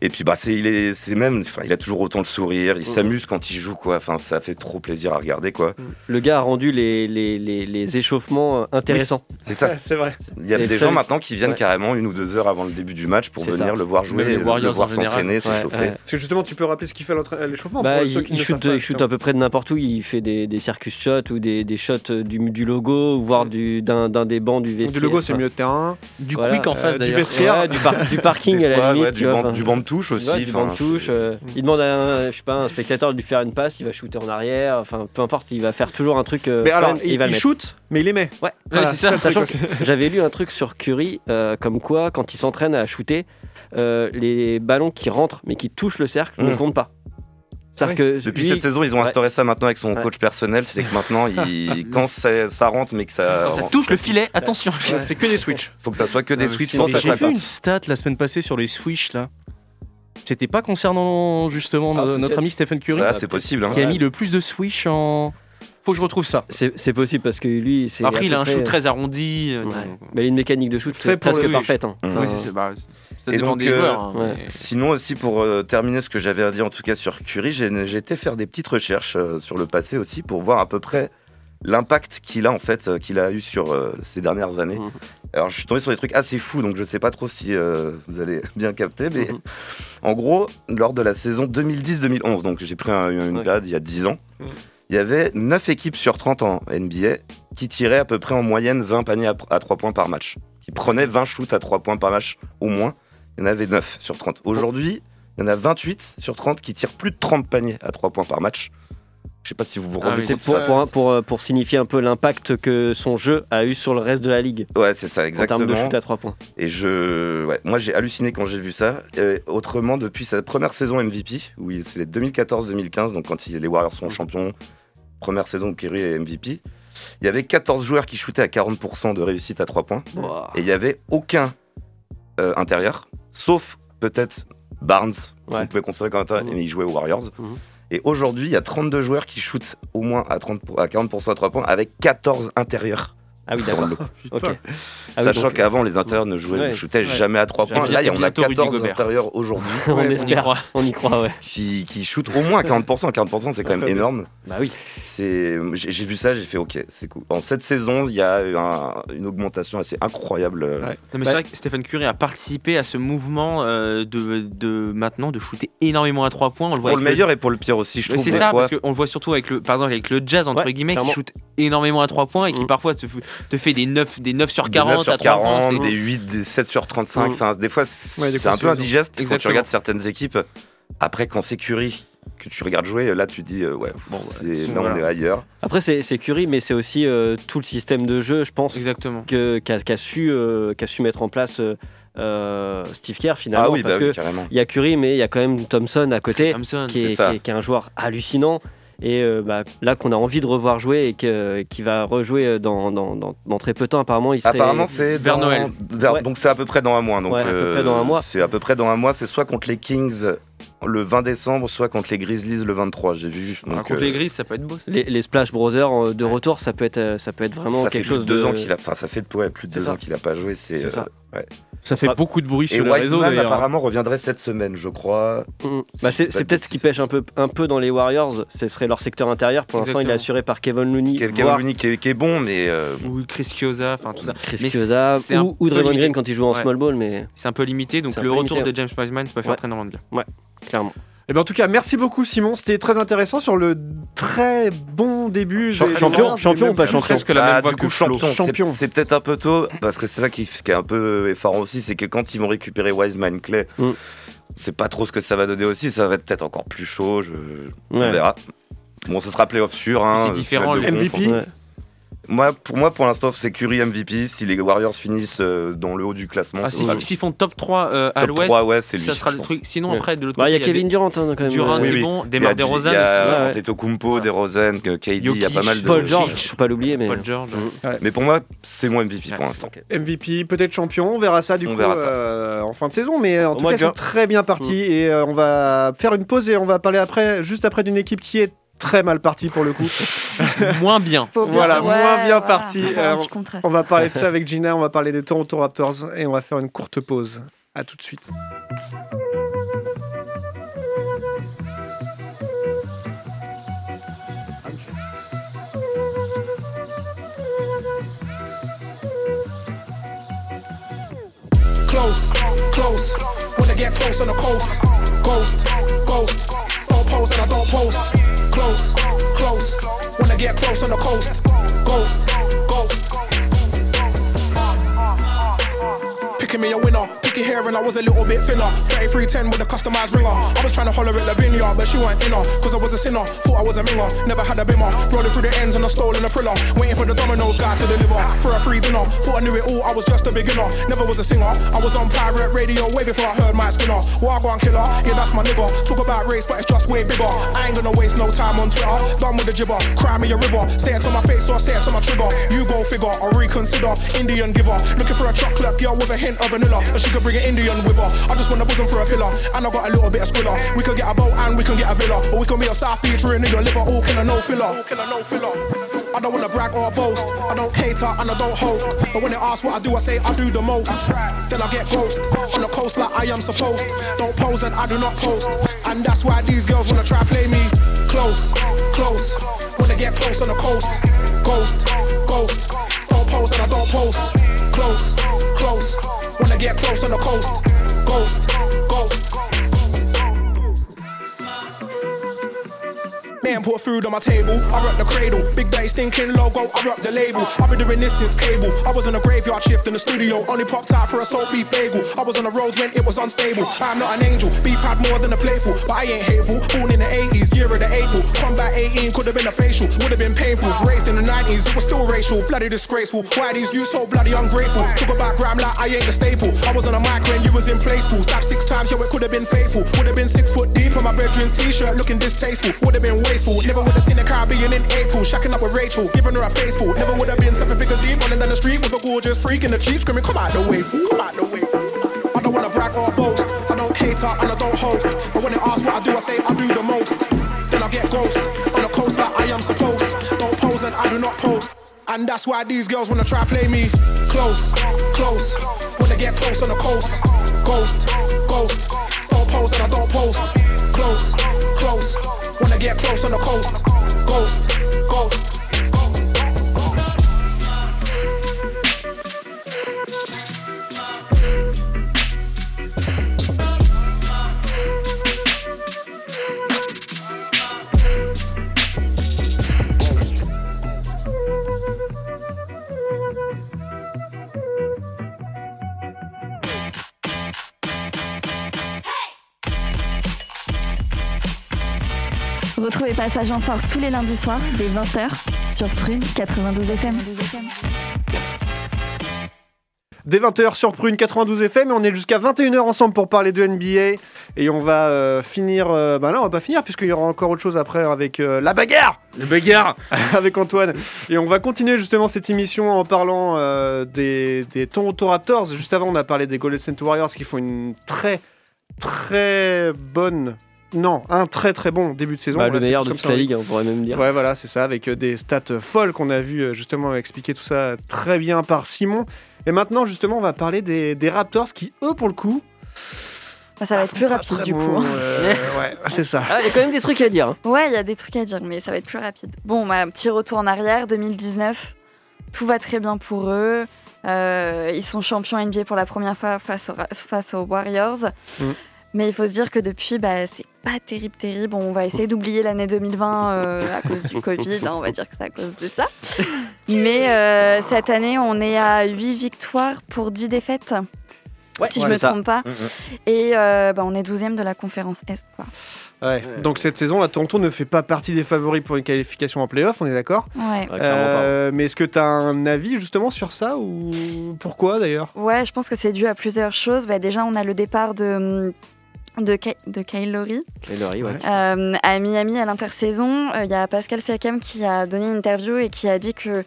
S5: Et puis bah c'est il est c'est même enfin il a toujours autant le sourire, il s'amuse quand il joue quoi. Enfin ça fait trop plaisir à regarder quoi.
S4: Le gars a rendu les, les, les, les échauffements euh, intéressants.
S5: C'est ça.
S2: Ouais, [LAUGHS] c'est vrai.
S5: Il y a
S4: C'est
S5: des gens maintenant qui viennent
S4: Ouais.
S5: carrément une ou deux heures avant le début du match pour
S4: C'est
S5: venir
S4: ça.
S5: le voir jouer, le, voir s'entraîner, s'échauffer.
S4: ouais.
S2: Parce que justement, tu peux rappeler ce qu'il fait à l'échauffement
S4: Bah,
S2: pour
S4: il,
S2: ceux qui
S4: il shoot,
S2: savent pas,
S4: il shoot
S2: justement.
S4: à peu près de n'importe où. Il fait des, des circus shots ou des, des shots euh, du, du logo, voire du- d'un d'un des bancs du vestiaire.
S2: Du logo, c'est milieu de terrain.
S6: Du quick en
S2: euh,
S6: face
S2: du
S6: d'ailleurs.
S2: vestiaire.
S4: du, par- du parking à la limite.
S5: du, du banc de touche aussi.
S4: ouais, du banc de
S5: enfin,
S4: touche. euh, il demande à un, je sais pas, un spectateur de lui faire une passe, il va shooter en arrière. Enfin, peu importe, il va faire toujours un truc. euh,
S2: Mais alors, il,
S4: il va
S2: il shoot, mais il les met.
S4: Ouais,
S2: Voilà,
S6: c'est ça,
S4: sachant. [LAUGHS] J'avais lu un truc sur Curry, euh, comme quoi, quand il s'entraîne à shooter, euh, les ballons qui rentrent mais qui touchent le cercle ne
S5: Mm.
S4: comptent pas. Que
S5: Depuis
S4: lui-
S5: cette saison, ils ont
S4: Ouais.
S5: instauré ça maintenant avec son
S4: Ouais.
S5: coach personnel. C'est que maintenant, il, [LAUGHS] quand ça, ça rentre, mais que ça,
S6: Quand ça touche le filet, attention.
S2: Ouais, C'est que des switches.
S5: faut que ça soit que des switches.
S3: J'ai vu une stat la semaine passée sur les Swish là. C'était pas concernant justement
S4: Ah,
S3: no- notre ami Stephen Curry
S5: Ah, c'est possible. hein.
S3: qui a mis le plus de Swish en. Faut que je retrouve ça.
S4: c'est c'est possible parce que lui, c'est.
S6: Après, il a un shoot très arrondi. euh,
S4: Ouais. Mais il a une mécanique de shoot
S2: Fait
S4: presque parfaite. hein. Enfin,
S6: Oui, c'est- c'est- bah, ça
S5: Et
S6: dépend
S5: donc,
S6: des
S5: euh,
S6: joueurs. hein,
S4: ouais.
S6: mais-
S5: Sinon aussi pour euh, terminer ce que j'avais à dire en tout cas sur Curry, j'ai j'ai été faire des petites recherches euh, sur le passé aussi pour voir à peu près l'impact qu'il a en fait euh, qu'il a eu sur euh, ces dernières années.
S4: Mhm.
S5: Alors je suis tombé sur des trucs assez fous donc je sais pas trop si euh, vous allez [LAUGHS] bien capter mais
S4: Mhm.
S5: en gros lors de la saison 2010-2011 donc j'ai pris un- une
S4: Ouais.
S5: période il y a 10 ans.
S2: Mhm.
S5: Il y avait 9 équipes sur 30 en NBA qui tiraient à peu près en moyenne 20 paniers à, à 3 points par match. Qui prenaient 20 shoots à 3 points par match au moins. Il y en avait 9 sur 30. Aujourd'hui, il y en a 28 sur 30 qui tirent plus de 30 paniers à 3 points par match. Je sais pas si vous vous
S6: Ah
S5: rendez.
S4: C'est
S5: compte.
S4: pour,
S5: ça.
S4: pour, pour, euh, pour signifier un peu l'impact que son jeu a eu sur le reste de la ligue
S5: Ouais, c'est ça,
S4: en
S5: exactement.
S4: termes de shoot à 3 points.
S5: Et je, ouais, moi j'ai halluciné quand j'ai vu ça. Et autrement, depuis sa première saison MVP, où il- c'est les 2014-2015, donc quand il- les Warriors sont champions, première saison où Curry est MVP, il y avait 14 joueurs qui shootaient à 40% de réussite à 3 points. Et il n'y avait aucun euh, intérieur, sauf peut-être Barnes,
S4: Ouais.
S5: qu'on pouvait considérer comme intérieur,
S4: Mhm.
S5: mais il jouait aux Warriors.
S4: Mhm.
S5: Et aujourd'hui, il y a 32 joueurs qui shootent au moins à, 30 pour- à 40% à 3 points, avec 14 intérieurs.
S4: Ah oui, d'accord. [LAUGHS] Ok. Ah oui,
S5: Sachant
S4: donc,
S5: qu'avant, les intérieurs ne jouaient,
S4: Ouais.
S5: ne shootaient
S2: Ouais.
S5: jamais à 3
S6: J'allais
S5: points. Là, il y en a
S6: bientôt Rudy
S5: 14
S6: Gobert.
S5: intérieurs aujourd'hui [LAUGHS]
S4: on
S2: Ouais, on y
S4: espère,
S6: croit.
S4: on y croit, ouais.
S5: qui, qui shootent au moins à 40%. 40%, c'est quand même énorme.
S4: Bah oui.
S5: C'est, j'ai vu ça, j'ai fait OK, c'est cool. En cette saison, il y a eu un- une augmentation assez incroyable.
S6: Non, mais
S4: Bah-
S6: c'est vrai que Stephen Curry a participé à ce mouvement euh, de, de maintenant de shooter énormément à 3 points. On le voit
S5: Pour le meilleur et pour le pire aussi, je trouve.
S6: C'est ça, parce qu'on le voit surtout avec le, par exemple, avec le jazz entre guillemets qui shoot énormément à 3 points et qui
S4: Mm.
S6: parfois f- te fait des 9, des 9 sur
S5: Des
S6: 40
S5: 9 sur
S6: à 3 points.
S5: 40,
S6: c'est-
S5: des 8, des 7 sur 35.
S4: Mm.
S5: Enfin, des fois, c'est
S2: Ouais, des
S5: un peu indigeste quand tu regardes certaines équipes. Après, quand c'est Curry que tu regardes jouer, là, tu te dis, euh, ouais,
S6: Bon,
S5: là, on est ailleurs.
S4: Après, c'est c'est Curry, mais c'est aussi euh, tout le système de jeu, je pense,
S6: Exactement.
S4: que- qu'a qu'a su, euh, qu'a su mettre en place euh, euh, Steve Kerr finalement.
S5: Ah oui,
S4: parce
S5: bah oui,
S4: que
S5: carrément.
S4: il y a Curry, mais il y a quand même Thompson à côté,
S6: Thompson.
S4: qui est,
S5: c'est ça.
S4: qui est- qui est un joueur hallucinant. Et euh, bah, là qu'on a envie de revoir jouer et que- qui va rejouer dans, dans, dans- dans très peu de temps, apparemment il serait...
S5: Apparemment, c'est
S6: vers
S5: dans-
S6: Noël.
S5: vers-
S4: Ouais.
S5: Donc, c'est à peu près dans un mois. Donc,
S4: Ouais, à peu
S5: euh,
S4: près dans un mois.
S5: C'est à peu près dans un mois. C'est soit contre les Kings le 20 décembre, soit contre les Grizzlies le 23. J'ai vu.
S6: Ah,
S5: Donc,
S6: contre
S5: euh,
S6: les Grises, ça peut être beau. ça.
S4: les, les Splash Brothers euh, de retour, ça peut être, euh, ça peut être vraiment
S5: ça
S4: quelque
S5: fait plus
S4: chose
S5: de deux
S4: de...
S5: ans qu'il a. Enfin, ça fait ouais, plus de deux
S4: ça.
S5: ans qu'il a pas joué. C'est.
S4: Ça.
S5: euh,
S3: Ça fait
S4: Ouais.
S3: beaucoup de bruit
S5: Et
S3: sur les réseaux
S5: Wiseman
S3: d'ailleurs.
S5: apparemment reviendrait cette semaine, je crois.
S4: Mm.
S5: Si
S4: Bah, c'est peut-être ce qui pêche un peu, un peu dans les Warriors, ce serait leur secteur intérieur. Pour l'instant, il est assuré par Kevin Looney,
S5: Kevin
S4: voire
S5: Looney qui est, qui est bon, mais euh,
S6: Ou Chris Chiosa, enfin tout ça.
S4: Chris
S6: Mais
S4: Chiosa ou, Draymond. Green quand il joue en
S6: Ouais.
S4: small ball, mais
S6: C'est un peu limité, donc le retour
S4: limité,
S6: de James Wiseman peut faire
S4: Ouais.
S6: très énormément de bien.
S4: Clairement.
S2: Et ben en tout cas, merci beaucoup Simon, c'était très intéressant sur le très bon début.
S4: Champion- champion ou pas champion
S3: Presque la
S5: ah,
S3: même voix
S5: du
S3: que
S5: coup,
S3: Flo.
S5: champion. c'est-
S2: Champion.
S5: C'est peut-être un peu tôt, parce que c'est ça qui, qui est un peu effarant aussi, c'est que quand ils vont récupérer Wiseman, Clay,
S4: Mm.
S5: sait pas trop ce que ça va donner aussi. Ça va être peut-être encore plus chaud. Je... On
S4: Ouais.
S5: verra. Bon, ce sera playoff sûr. Hein,
S6: C'est différent,
S2: le. MVP.
S4: Ouais.
S5: Moi, pour moi, pour l'instant, c'est Curry MVP. Si les Warriors finissent euh, dans le haut du classement,
S6: Ah,
S5: c'est
S6: si- S'ils font top 3 euh, à
S5: top
S6: l'ouest,
S5: 3, ouais,
S6: ça sera le truc. Sinon,
S4: Ouais.
S6: après, de l'autre
S4: Bah, il y a
S6: côté,
S4: Kevin Durant hein, quand même.
S6: Durant
S4: euh,
S5: Oui, oui.
S6: bon,
S5: Il y
S6: Demar
S5: a,
S6: DeRozan
S5: il y a. Antetokounmpo, DeRozan, que KD, il y a pas mal de.
S4: Paul George, faut pas l'oublier, mais
S6: Paul George.
S5: Mais pour moi, c'est mon MVP pour l'instant.
S2: MVP, peut-être champion, on verra ça du
S5: On
S2: coup
S5: verra ça.
S2: euh, en fin de saison, mais en
S4: Au
S2: tout cas ils sont très bien partis et euh, on va faire une pause et on va parler après, juste après d'une équipe qui est très mal partie pour le coup. [LAUGHS]
S6: Moins bien.
S2: Voilà,
S1: ouais,
S2: moins bien
S1: voilà.
S2: parti. Euh, on va parler de ça avec Gina, on va parler des Toronto Raptors et on va faire une courte pause. À tout de suite.
S7: Close, close. When I get close on the coast, ghost, ghost. Don't and I don't post. Close, close. When I get close on the coast, ghost, ghost. Picking me a winner, and I was a little bit thinner. 3310 with a customized ringer. I was trying to holler at Lavinia, but she weren't in her. Cause I was a sinner, thought I was a minger. Never had a bimmer. Rolling through the ends and I stolen a thriller. Waiting for the Domino's guy to deliver. For a free dinner, thought I knew it all, I was just a beginner. Never was a singer, I was on pirate radio way before I heard my skinner. Wagwan killer, yeah, that's my nigga. Talk about race, but it's just way bigger. I ain't gonna waste no time on Twitter. Done with the gibber, cry me a river. Say it to my face or say it to my trigger. You go figure, or reconsider. Indian giver, looking for a chocolate girl with a hint of vanilla. She could bring an Indian with her. I just want a bosom for a pillar, and I got a little bit of squiller. We could get a boat and we can get a villa, or we can be a South Beach a nigga liver. All killer, no filler. Killer, no filler. I don't wanna brag or boast. I don't cater and I don't host. But when they ask what I do, I say I do the most. Then I get ghost on the coast like I am supposed. Don't pose and I do not post. And that's why these girls wanna try play me close, close. They get close on the coast, ghost, ghost. Don't pose and I don't post. Close, close. I get close on the coast, ghost, ghost. Man put food on my table, I rock the cradle. Big day stinking logo, I rock the label. I've been doing this since cable. I was on a graveyard shift in the studio, only popped out for a salt beef bagel. I was on the roads when it was unstable. I'm not an angel, beef had more than a playful, but I ain't hateful. Born in the 80s, year of the April. Combat 18 could have been a facial, would have been painful. Raised in the 90s, it was still racial, bloody disgraceful. Why these you so bloody ungrateful? Talk about gram like I ain't the staple. I was on a mic when you was in play school. Stabbed six times, yo, it could have been faithful. Would have been six foot deep on my bedroom's t-shirt, looking distasteful. Would have been Never would have seen the Caribbean in April. Shacking up with Rachel, giving her a face full. Never would have been seven figures deep, running down the street with a gorgeous freak in the cheap, screaming, "Come out the way, fool! Come out the way." fool." I don't wanna brag or boast. I don't cater and I don't host. But when they ask what I do, I say I do the most. Then I get ghost on the coast like I am supposed. Don't pose and I do not post. And that's why these girls wanna try play me close, close. They get close on the coast, ghost, ghost. Don't pose and I don't post. Close, close. I get close on the coast, ghost, ghost.
S1: Passage en Force tous les lundis soirs dès 20h sur Prune 92 FM.
S2: Dès 20h sur Prune 92 FM et on est jusqu'à 21h ensemble pour parler de NBA et on va euh, finir euh, bah là on va pas finir puisqu'il y aura encore autre chose après avec euh, la bagarre.
S3: Le bagarre. [LAUGHS]
S2: Avec Antoine. Et on va continuer justement cette émission en parlant euh, des, des Toronto Raptors. Juste avant on a parlé des Golden State Warriors qui font une très très bonne non un très très bon début de saison
S4: Bah,
S2: Là,
S4: le
S2: c'est
S4: meilleur de toute
S2: ça,
S4: la ligue, on pourrait même dire.
S2: Ouais, voilà, c'est ça, avec euh, des stats folles qu'on a vu euh, justement expliquer tout ça très bien par Simon. Et maintenant, justement, on va parler des, des Raptors qui, eux, pour le coup.
S1: Bah, ça va être plus rapide du
S2: bon,
S1: coup.
S2: euh, ouais, [LAUGHS] c'est ça.
S4: Ah, il y a quand même des trucs à dire. hein.
S1: Ouais, il y a des trucs à dire, mais ça va être plus rapide. Bon, bah, un petit retour en arrière, 2019. Tout va très bien pour eux. Euh, ils sont champions NBA pour la première fois face, au- face aux Warriors.
S2: Mm.
S1: Mais il faut se dire que depuis, bah, c'est pas terrible, terrible. On va essayer d'oublier l'année 2020 euh, à cause du [LAUGHS] Covid. hein, on va dire que c'est à cause de ça. Mais euh, cette année, on est à 8 victoires pour 10 défaites.
S4: Ouais,
S1: si
S4: ouais,
S1: je me
S4: c'est ça.
S1: trompe pas.
S5: Mhm.
S1: Et euh, bah, on est 12e de la conférence Est. Quoi.
S2: Ouais. Donc, cette saison, là, Toronto ne fait pas partie des favoris pour une qualification en playoff, on est d'accord
S4: clairement
S2: Euh, Mais est-ce que tu as un avis justement sur ça ou pourquoi d'ailleurs?
S1: Ouais, je pense que c'est dû à plusieurs choses. Bah, déjà, on a le départ de, de, Ky- de Kyle
S4: Laurie, ouais.
S1: euh, à Miami à l'intersaison. Euh, Il y a Pascal Siakam qui a donné une interview et qui a dit que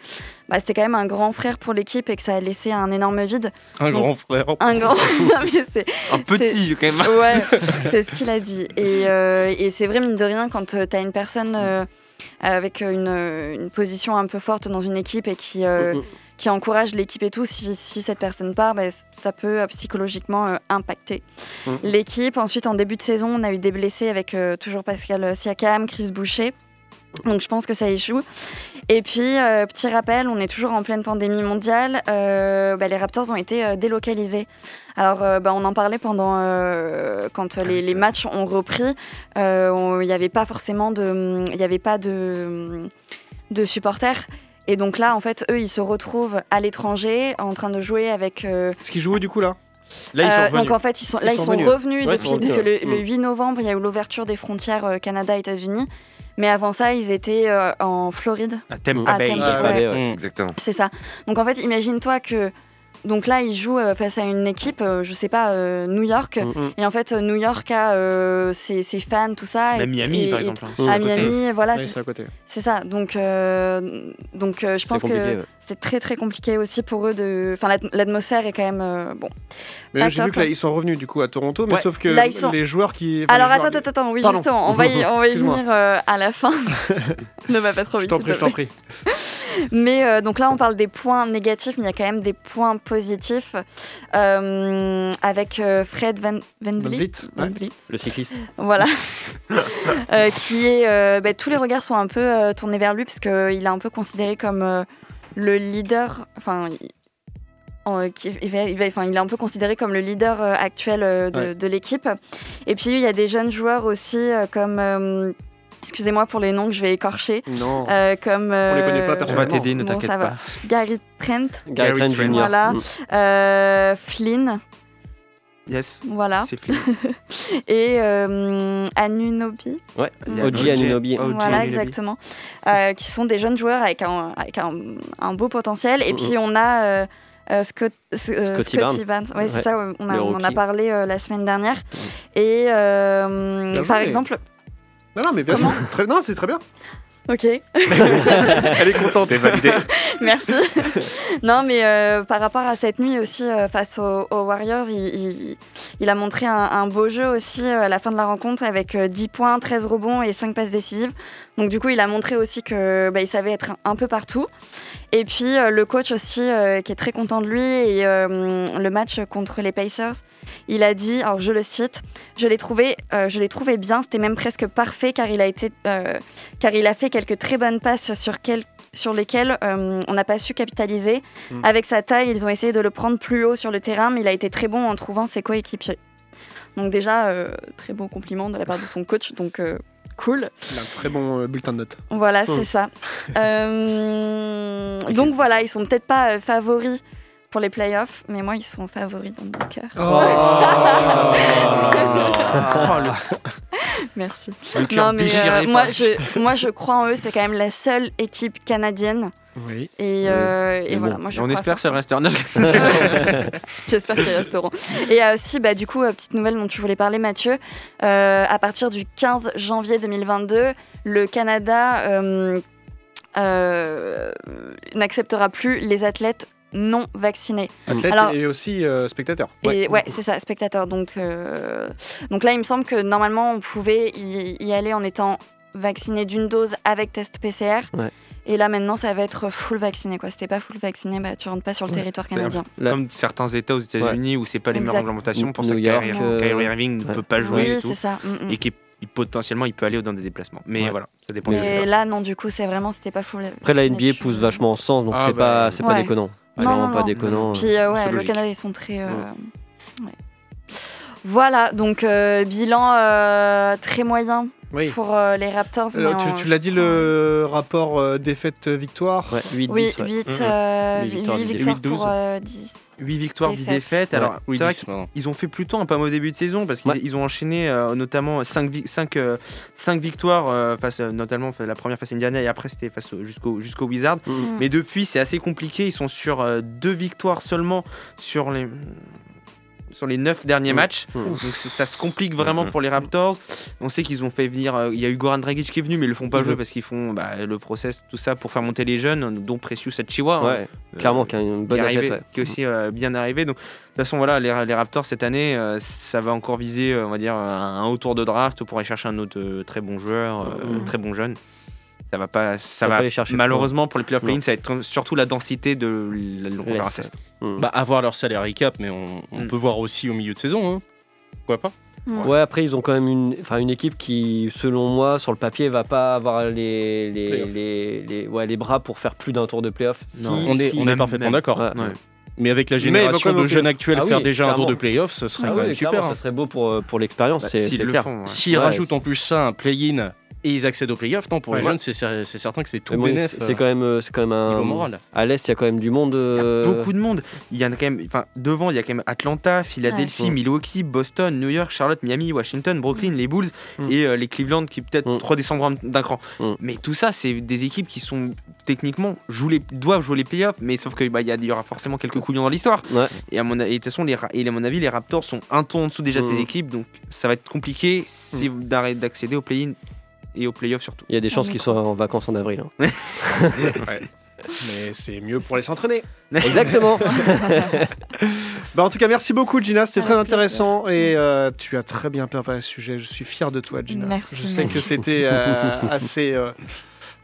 S1: bah, c'était quand même un grand frère pour l'équipe et que ça a laissé un énorme vide.
S3: Un
S1: Donc-
S3: grand frère.
S1: Un grand. [LAUGHS] Non, [LAUGHS] mais c'est
S6: Un petit quand même.
S1: Ouais, c'est ce qu'il a dit. Et, euh, et c'est vrai, mine de rien, quand tu as une personne euh, avec une, une position un peu forte dans une équipe et qui, euh,
S4: Mm, mm.
S1: Qui encourage l'équipe et tout, si, si cette personne part, bah, ça peut euh, psychologiquement euh, impacter
S2: Mm.
S1: l'équipe. Ensuite, en début de saison, on a eu des blessés avec euh, toujours Pascal Siakam, Chris Boucher. Donc je pense que ça échoue. Et puis, euh, petit rappel, on est toujours en pleine pandémie mondiale. Euh, bah, les Raptors ont été euh, délocalisés. Alors, bah, on en parlait pendant quand les, les matchs ont repris. Il n'y avait pas forcément de, il y avait pas de, de supporters. Et donc là, en fait, eux, ils se retrouvent à l'étranger en train de jouer avec. euh,
S2: Est-ce qu'ils jouent où, du coup là
S6: Là, ils sont
S1: euh,
S6: revenus.
S1: donc en fait, ils sont, là,
S2: Ils
S1: ils
S2: sont
S1: sont,
S2: revenus.
S1: revenus
S4: Ouais, ils
S1: depuis,
S4: sont
S1: parce que
S4: revenus,
S1: le,
S4: ouais.
S1: le 8 novembre, il y a eu l'ouverture des frontières euh, Canada-États-Unis. Mais avant ça, ils étaient euh, en Floride.
S6: À Tampa
S1: Ah,
S6: Bay.
S3: Mm.
S5: Exactement.
S1: C'est ça. Donc en fait, imagine-toi que. Donc là, ils jouent euh, face à une équipe, euh, je sais pas, euh, New York.
S4: Mm.
S1: Et en fait, New York a euh, ses, ses fans, tout ça. et-
S6: Même Miami,
S1: et-
S6: par
S1: et-
S6: exemple. hein.
S4: Mm.
S1: À. Miami, voilà,
S2: Oui,
S1: c'est- ça. Donc, euh, donc euh, je pense que
S4: ouais.
S1: c'est très très compliqué aussi pour eux de. Enfin, l'at- l'atmosphère est quand même euh, bon.
S2: Mais j'ai vu que là, ils sont revenus du coup à Toronto, mais
S6: Ouais.
S2: sauf que
S1: Là, ils sont-
S2: les joueurs qui. enfin,
S1: Alors
S2: joueurs-
S1: attends, attends, attends, oui,
S2: Pardon.
S1: justement, on va y, on va y venir euh, à la fin. [LAUGHS] ne va pas trop
S2: Je
S1: vite.
S2: t'en
S1: s'il
S2: prie, je t'en prie. [LAUGHS]
S1: Mais euh, donc là, on parle des points négatifs, mais il y a quand même des points positifs euh, avec euh, Fred Van, Van
S2: Van
S1: Vliet.
S2: Ouais.
S4: Le cycliste.
S1: voilà. [LAUGHS] Euh, qui est. bah, tous les regards sont un peu tournés vers lui, parce qu'il est un peu considéré comme le leader. Enfin. il- en- qui- il, va- il va- enfin, il est un peu considéré comme le leader actuel de,
S2: Ouais.
S1: de l'équipe. Et puis il y a des jeunes joueurs aussi comme, excusez-moi pour les noms que je vais écorcher,
S2: Non.
S1: euh, comme
S2: On les connaît pas
S1: euh,
S6: On va t'aider, ne t'inquiète
S1: va.
S6: pas.
S1: Gary Trent,
S4: Gary
S6: Gary
S4: Trent
S6: Trent.
S4: Jr.
S1: Voilà.
S4: Mm.
S1: euh, Flynn,
S6: Yes,
S1: voilà,
S6: c'est fini. [LAUGHS]
S1: et euh, Anunobi.
S4: Ouais,
S6: a
S4: OG
S6: OG.
S4: Anunobi.
S6: OG
S1: Voilà,
S6: Anunobi.
S1: exactement. Euh, qui sont des jeunes joueurs avec un, avec un, un beau potentiel. Et
S4: Mhm.
S1: puis on a euh, euh, Scott, euh,
S4: Scotty
S1: Scotty Barnes. Ouais,
S4: Ouais.
S1: c'est ça, on, a- on en a parlé euh, la semaine dernière. Et euh,
S2: Bien
S1: par exemple.
S2: Non, non, mais bien sûr. Très... Non, c'est très bien.
S1: Ok, [LAUGHS]
S2: Elle est contente.
S5: T'es validé. [LAUGHS]
S1: merci. non, mais euh, par rapport à cette nuit aussi euh, face aux, Warriors, il, a montré un, beau jeu aussi euh, à la fin de la rencontre avec euh, 10 points, 13 rebonds et 5 passes décisives. Donc du coup, il a montré aussi que bah, savait être un peu partout. Et puis le coach aussi qui est très content de lui et le match contre les Pacers, il a dit, alors je le cite, je l'ai trouvé, je l'ai trouvé bien, c'était même presque parfait car il a été, car il a fait quelques très bonnes passes sur quel- sur lesquelles euh, on n'a pas su capitaliser.
S2: Mm.
S1: Avec sa taille, ils ont essayé de le prendre plus haut sur le terrain, mais il a été très bon en trouvant ses coéquipiers. Donc déjà, euh, très beau compliment de la part de son coach, donc euh, cool.
S2: Il a un très bon bulletin de notes.
S1: Voilà, c'est ça. [LAUGHS] Euh, donc voilà, ils sont peut-être pas favoris pour les playoffs, mais moi, ils sont favoris dans mon cœur.
S2: Oh. [LAUGHS]
S1: Merci.
S6: Le
S1: Non, mais euh, moi, je, [LAUGHS] moi, je crois en eux. C'est quand même la seule équipe canadienne.
S2: Oui.
S1: Et, euh, et
S4: Mais
S1: voilà,
S4: bon,
S1: moi, je
S6: on espère que ça
S1: fort.
S6: restera. Non, je- [LAUGHS]
S1: J'espère qu'ils resteront. Et euh, aussi, bah, du coup, euh, petite nouvelle dont tu voulais parler, Mathieu. Euh, à partir du 15 janvier 2022, le Canada n'acceptera plus les athlètes non vaccinés.
S2: Athlète
S1: Alors-
S2: et aussi euh, spectateur.
S1: Et ouais, c'est ça, spectateur. Donc, euh, donc là, il me semble que normalement, on pouvait y, y aller en étant vacciné d'une dose avec test PCR.
S4: Ouais.
S1: Et là, maintenant, ça va être full vacciné. Quoi. Si t'es pas full vacciné, bah, tu rentres pas sur le
S4: Ouais.
S1: territoire canadien.
S4: Là-
S6: Comme certains États aux États-Unis où c'est pas les mêmes
S1: Exact.
S6: réglementations pour ça que Kyrie,
S4: euh,
S6: Irving ne
S4: ouais.
S6: peut pas jouer
S1: Oui,
S6: et tout.
S1: c'est ça. mm, mm.
S6: Et qui il- potentiellement il peut aller dans des déplacements. Mais
S4: Ouais.
S6: voilà, ça dépend des
S1: Mais là, non, du coup, c'est vraiment, c'était pas full.
S4: Après, la. NBA pousse vachement en sens, donc
S2: Ah
S4: c'est
S2: bah,
S4: pas, c'est pas
S1: ouais.
S4: déconnant.
S1: Non, non,
S4: pas
S1: non.
S4: déconnant.
S1: Puis euh, ouais, le. Canada, ils sont très. euh, ouais. Voilà, donc euh, bilan euh, très moyen
S2: Oui.
S1: pour euh, les Raptors.
S2: tu, l'as dit, le rapport euh, défaite-victoire.
S4: Ouais, 8
S1: Oui,
S4: 10, ouais.
S1: 8,
S4: Huit
S1: huit
S4: victoires, dix
S1: victoires
S6: défaites.
S1: pour euh, 10.
S6: 8 victoires, 10
S1: Défaites.
S6: Alors,
S3: Ouais, oui,
S6: c'est vrai qu'ils ont fait plutôt un pas mauvais début de saison parce qu'ils
S4: Ouais.
S6: ont enchaîné euh, notamment 5, victoires, euh, face, euh, notamment la première face à Indiana et après c'était face au- jusqu'au jusqu'au Wizard.
S4: Mm.
S1: Mm.
S6: Mais depuis, c'est assez compliqué. Ils sont sur euh, deux victoires seulement sur les sur les neuf derniers
S4: Mm.
S6: matchs.
S4: Mm.
S6: Donc ça se complique vraiment
S5: Mhm.
S6: pour les Raptors. On sait qu'ils ont fait venir. euh, Il y a eu Goran Dragic qui est venu, mais ils le font pas jouer parce qu'ils font bah, le process, tout ça pour faire monter les jeunes, dont Precious Achiwa. hein,
S4: Ouais,
S6: euh,
S4: clairement, qui a une bonne ouais.
S6: qui est aussi euh, bien arrivé. Donc, de toute façon, voilà, les, les Raptors cette année, ça va encore viser, on va dire, un, un haut tour de draft pour aller chercher un autre très bon joueur, très bon jeune. Ça va pas, ça,
S4: va
S6: va.
S4: pas les chercher
S6: malheureusement pour les playoff
S4: Non.
S6: play-in, ça va être surtout la densité de la longue
S4: L'Est,
S6: conférence
S4: ouais.
S6: Est.
S4: Mm.
S3: Bah, avoir leur salaire cap, mais on, on
S6: Mm.
S3: peut voir aussi au milieu de saison. Hein. Pourquoi pas?
S4: Ouais, après, ils ont quand même une, enfin, une équipe qui, selon moi, sur le papier, va pas avoir les, les, les, les- ouais, les bras pour faire plus d'un tour de playoff.
S6: Non.
S3: On est,
S6: si,
S3: on est parfaitement d'accord.
S4: Ouais.
S6: Ouais.
S3: Mais avec la génération
S2: même
S3: de jeunes
S2: playoff.
S3: actuels,
S4: Ah
S3: faire
S4: oui,
S3: déjà un tour de playoff, ce serait
S4: Ah
S3: quand
S4: oui,
S3: même super.
S4: clairement,
S3: hein.
S4: ça serait beau pour, euh, pour l'expérience,
S6: Bah,
S4: c'est
S6: le
S4: clair.
S6: ouais.
S4: Ouais,
S3: rajoutent en plus ça un play-in et ils accèdent au playoff, non, pour
S2: Ouais.
S3: les jeunes, c'est cer- c'est certain que c'est tout
S4: Mais bon,
S3: bénef.
S4: c'est quand même, euh, c'est quand même un.
S3: moral.
S4: À l'est, il y a quand même du monde.
S6: Il y
S4: euh,
S6: a beaucoup de monde. Il y en a quand même, enfin, devant, il y a quand même Atlanta, Philadelphie,
S4: Ouais.
S6: Milwaukee, Boston, New York, Charlotte, Miami, Washington, Brooklyn, les Bulls
S2: Mm.
S6: et euh, les Cleveland qui peut-être
S4: Mm.
S6: redescendront d'un cran.
S4: Mm.
S6: Mais tout ça, c'est des équipes qui sont techniquement jouent les, doivent jouer les playoffs, mais sauf que bah, il y, aura forcément quelques couillons dans l'histoire.
S4: Ouais.
S6: Et à mon, et de toute façon, les, et à mon avis, les Raptors sont un ton en dessous déjà de ces
S4: Mm.
S6: équipes, donc ça va être compliqué si d'arrêter d'accéder au play-in et au playoff surtout.
S4: Il y a des chances qu'ils soient en vacances en avril. hein. [LAUGHS]
S2: Mais c'est mieux pour aller s'entraîner.
S4: Exactement. [LAUGHS]
S2: Bah, en tout cas, merci beaucoup, Gina. C'était très intéressant et euh, tu as très bien préparé ce sujet. Je suis fier de toi, Gina.
S1: Merci,
S2: Je sais
S1: merci.
S2: que c'était euh, assez. euh,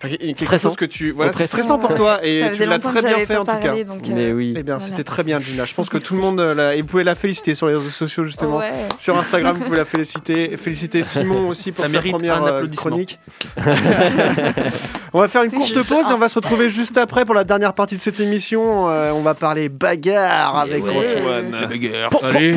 S2: quelque
S4: Stressant.
S2: chose que tu. Voilà, c'est
S4: Stressant.
S2: stressant pour toi et
S1: Ça
S2: tu l'as très bien fait en tout cas.
S1: donc,
S4: Mais
S1: euh,
S4: oui.
S2: Eh bien,
S1: Voilà.
S2: c'était très bien, Gina. Je pense que tout le monde, euh, l'a- et vous pouvez la féliciter sur les réseaux sociaux justement.
S1: Ouais.
S2: Sur Instagram, vous pouvez la féliciter. Féliciter Simon aussi pour
S6: Ça
S2: sa
S6: mérite
S2: première
S6: un
S2: euh,
S6: applaudissement.
S2: chronique. [LAUGHS] on va faire une courte pause et on va se retrouver juste après pour la dernière partie de cette émission. Euh, on va parler bagarre avec
S1: ouais.
S2: Antoine.
S3: Allez.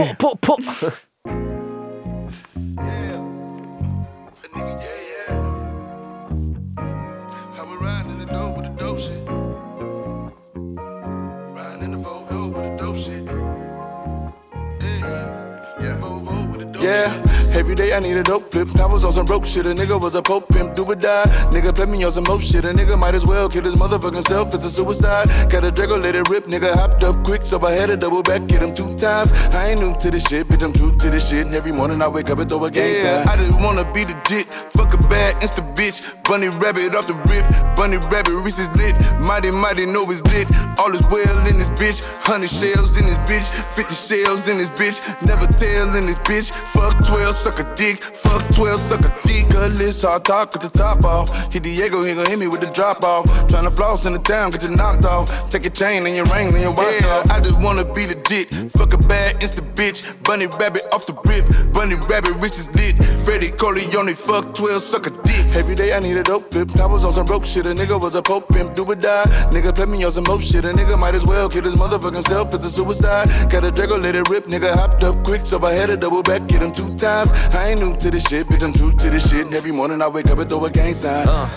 S9: Yeah. Every day I need a dope flip. I was on some rope shit. A nigga was a pope pimp. Do or die. Nigga play me on some more shit. A nigga might as well kill his motherfucking self. It's a suicide. Got a Draco, let it rip. Nigga hopped up quick, so I had to double back. Hit him two times. I ain't new to this shit, bitch. I'm true to this shit. And every morning I wake up and throw a gang yeah. I just wanna be the legit. Fuck a bad insta bitch. Bunny rabbit off the rip. Bunny rabbit, is lit. Mighty, mighty know it's lit. All is well in this bitch. Hundred shells in this bitch. Fifty shells in this bitch. Never tell in this bitch. Fuck 12, suck a dick. Fuck 12, suck a dick. Gutless, hard talk at the top off. Hit Diego, he gon' hit me with the drop off. Tryna floss in the town, get you knocked off. Take your chain and your ring and your watch off. I just wanna be legit. Fuck a bad insta bitch. Bunny rabbit off the rip. Bunny rabbit, rich is lit. Freddie Corleone, fuck 12, suck a dick. Every day I need a dope flip. I was on some rope shit. A nigga was a pope pimp. Do or die. Nigga play me on some more shit. A nigga might as well kill his motherfucking self. It's a suicide. Got a Draco, let it rip. Nigga hopped up quick, so I had to double back. get him two times. I ain't new to this shit, bitch. I'm true to this shit. And every morning I wake up and throw a gang sign.
S10: Uh,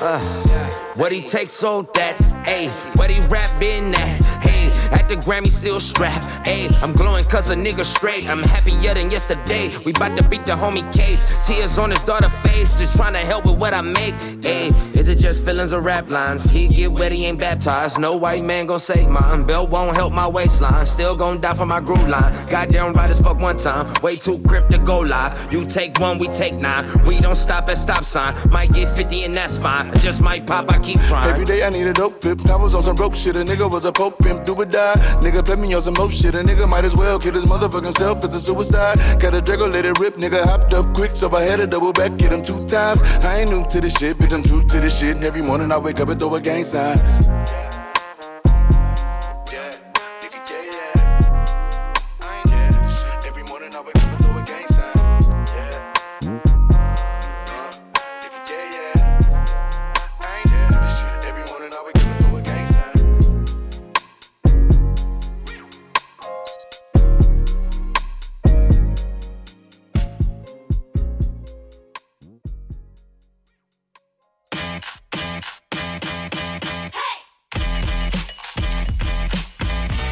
S10: uh, what he takes on that, ayy, what he rap in that, hey, at the Grammy, still strapped. Ayy, I'm glowing cause a nigga straight. I'm happier than yesterday. We bout to beat the homie case. Tears on his daughter face, just trying to help with what I make. Ayy, is it just feelings or rap lines? He get wet, he ain't baptized. No white man gon' save mine. Bell won't help my waistline. Still gon' die for my groove line. Goddamn right as fuck one time. Way too crip to go live. You take one, we take nine. We don't stop at stop sign. Might get 50 and that's fine. Just might pop, I keep trying.
S9: Every day I need a dope flip. I was on some rope shit. A nigga was a pope pimp, do or die. Nigga play me on some more shit. A nigga might as well kill his motherfucking self. It's a suicide. Got a Draco, let it rip. Nigga hopped up quick, so I had to double back, get him two times. I ain't new to this shit, bitch. I'm true to this shit. And every morning I wake up and throw a gang sign.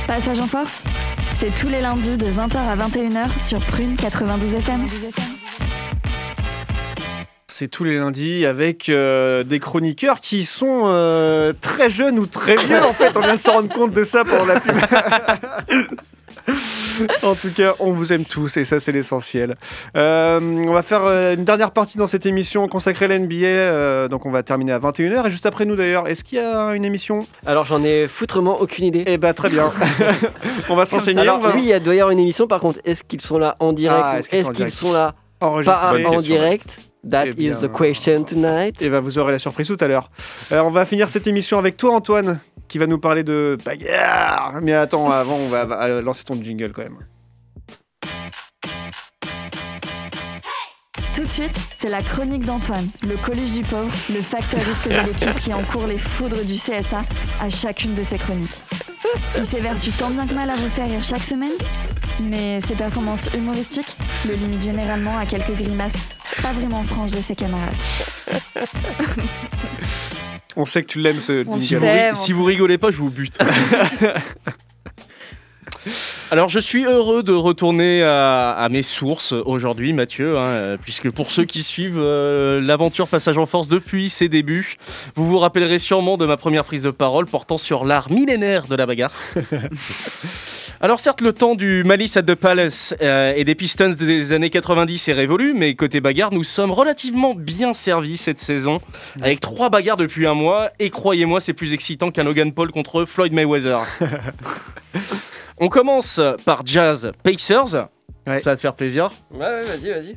S1: Passage en force, c'est tous les lundis de 20h à 21h sur Prune 92 FM.
S2: C'est tous les lundis avec euh, des chroniqueurs qui sont euh, très jeunes ou très vieux en fait. On vient de se rendre compte de ça pendant la pub. [LAUGHS] [LAUGHS] en tout cas, on vous aime tous et ça c'est l'essentiel. Euh, on va faire euh, une dernière partie dans cette émission consacrée à l'NBA. euh, donc on va terminer à 21h et juste après nous d'ailleurs. Est-ce qu'il y a une émission?
S4: Alors j'en ai foutrement aucune idée.
S2: Eh bah très bien. [LAUGHS] on va se renseigner.
S4: Alors
S2: va-
S4: oui, il doit y avoir une émission. Par contre, est-ce qu'ils sont là en direct
S2: Ah, est-ce qu'ils sont direct
S4: sont là pas en direct That
S2: Eh
S4: is the question tonight.
S2: Et ben vous aurez la surprise tout à l'heure. Euh, on va finir cette émission avec toi Antoine qui va nous parler de bagarre. Mais attends, avant on va, va lancer ton jingle quand même.
S1: Tout de suite, c'est la chronique d'Antoine, le coluche du pauvre, le facteur risque de l'équipe qui encourt les foudres du CSA à chacune de ses chroniques. Il s'évertue tant bien que mal à vous faire rire chaque semaine, mais ses performances humoristiques le limitent généralement à quelques grimaces pas vraiment franches de ses camarades.
S2: On sait que tu l'aimes ce
S1: On
S3: Si vous, si vous rigolez pas, je vous bute. [LAUGHS] Alors je suis heureux de retourner à, à mes sources aujourd'hui, Mathieu, hein, puisque pour ceux qui suivent euh, l'aventure Passage en Force depuis ses débuts, vous vous rappellerez sûrement de ma première prise de parole portant sur l'art millénaire de la bagarre. [LAUGHS] Alors certes, le temps du Malice at the Palace euh, et des Pistons des années 90 est révolu, mais côté bagarre, nous sommes relativement bien servis cette saison, avec trois bagarres depuis un mois, et croyez-moi, c'est plus excitant qu'un Logan Paul contre Floyd Mayweather. [LAUGHS] On commence par Jazz Pacers.
S2: Ouais.
S3: Ça va te faire plaisir.
S4: Ouais, ouais, vas-y, vas-y.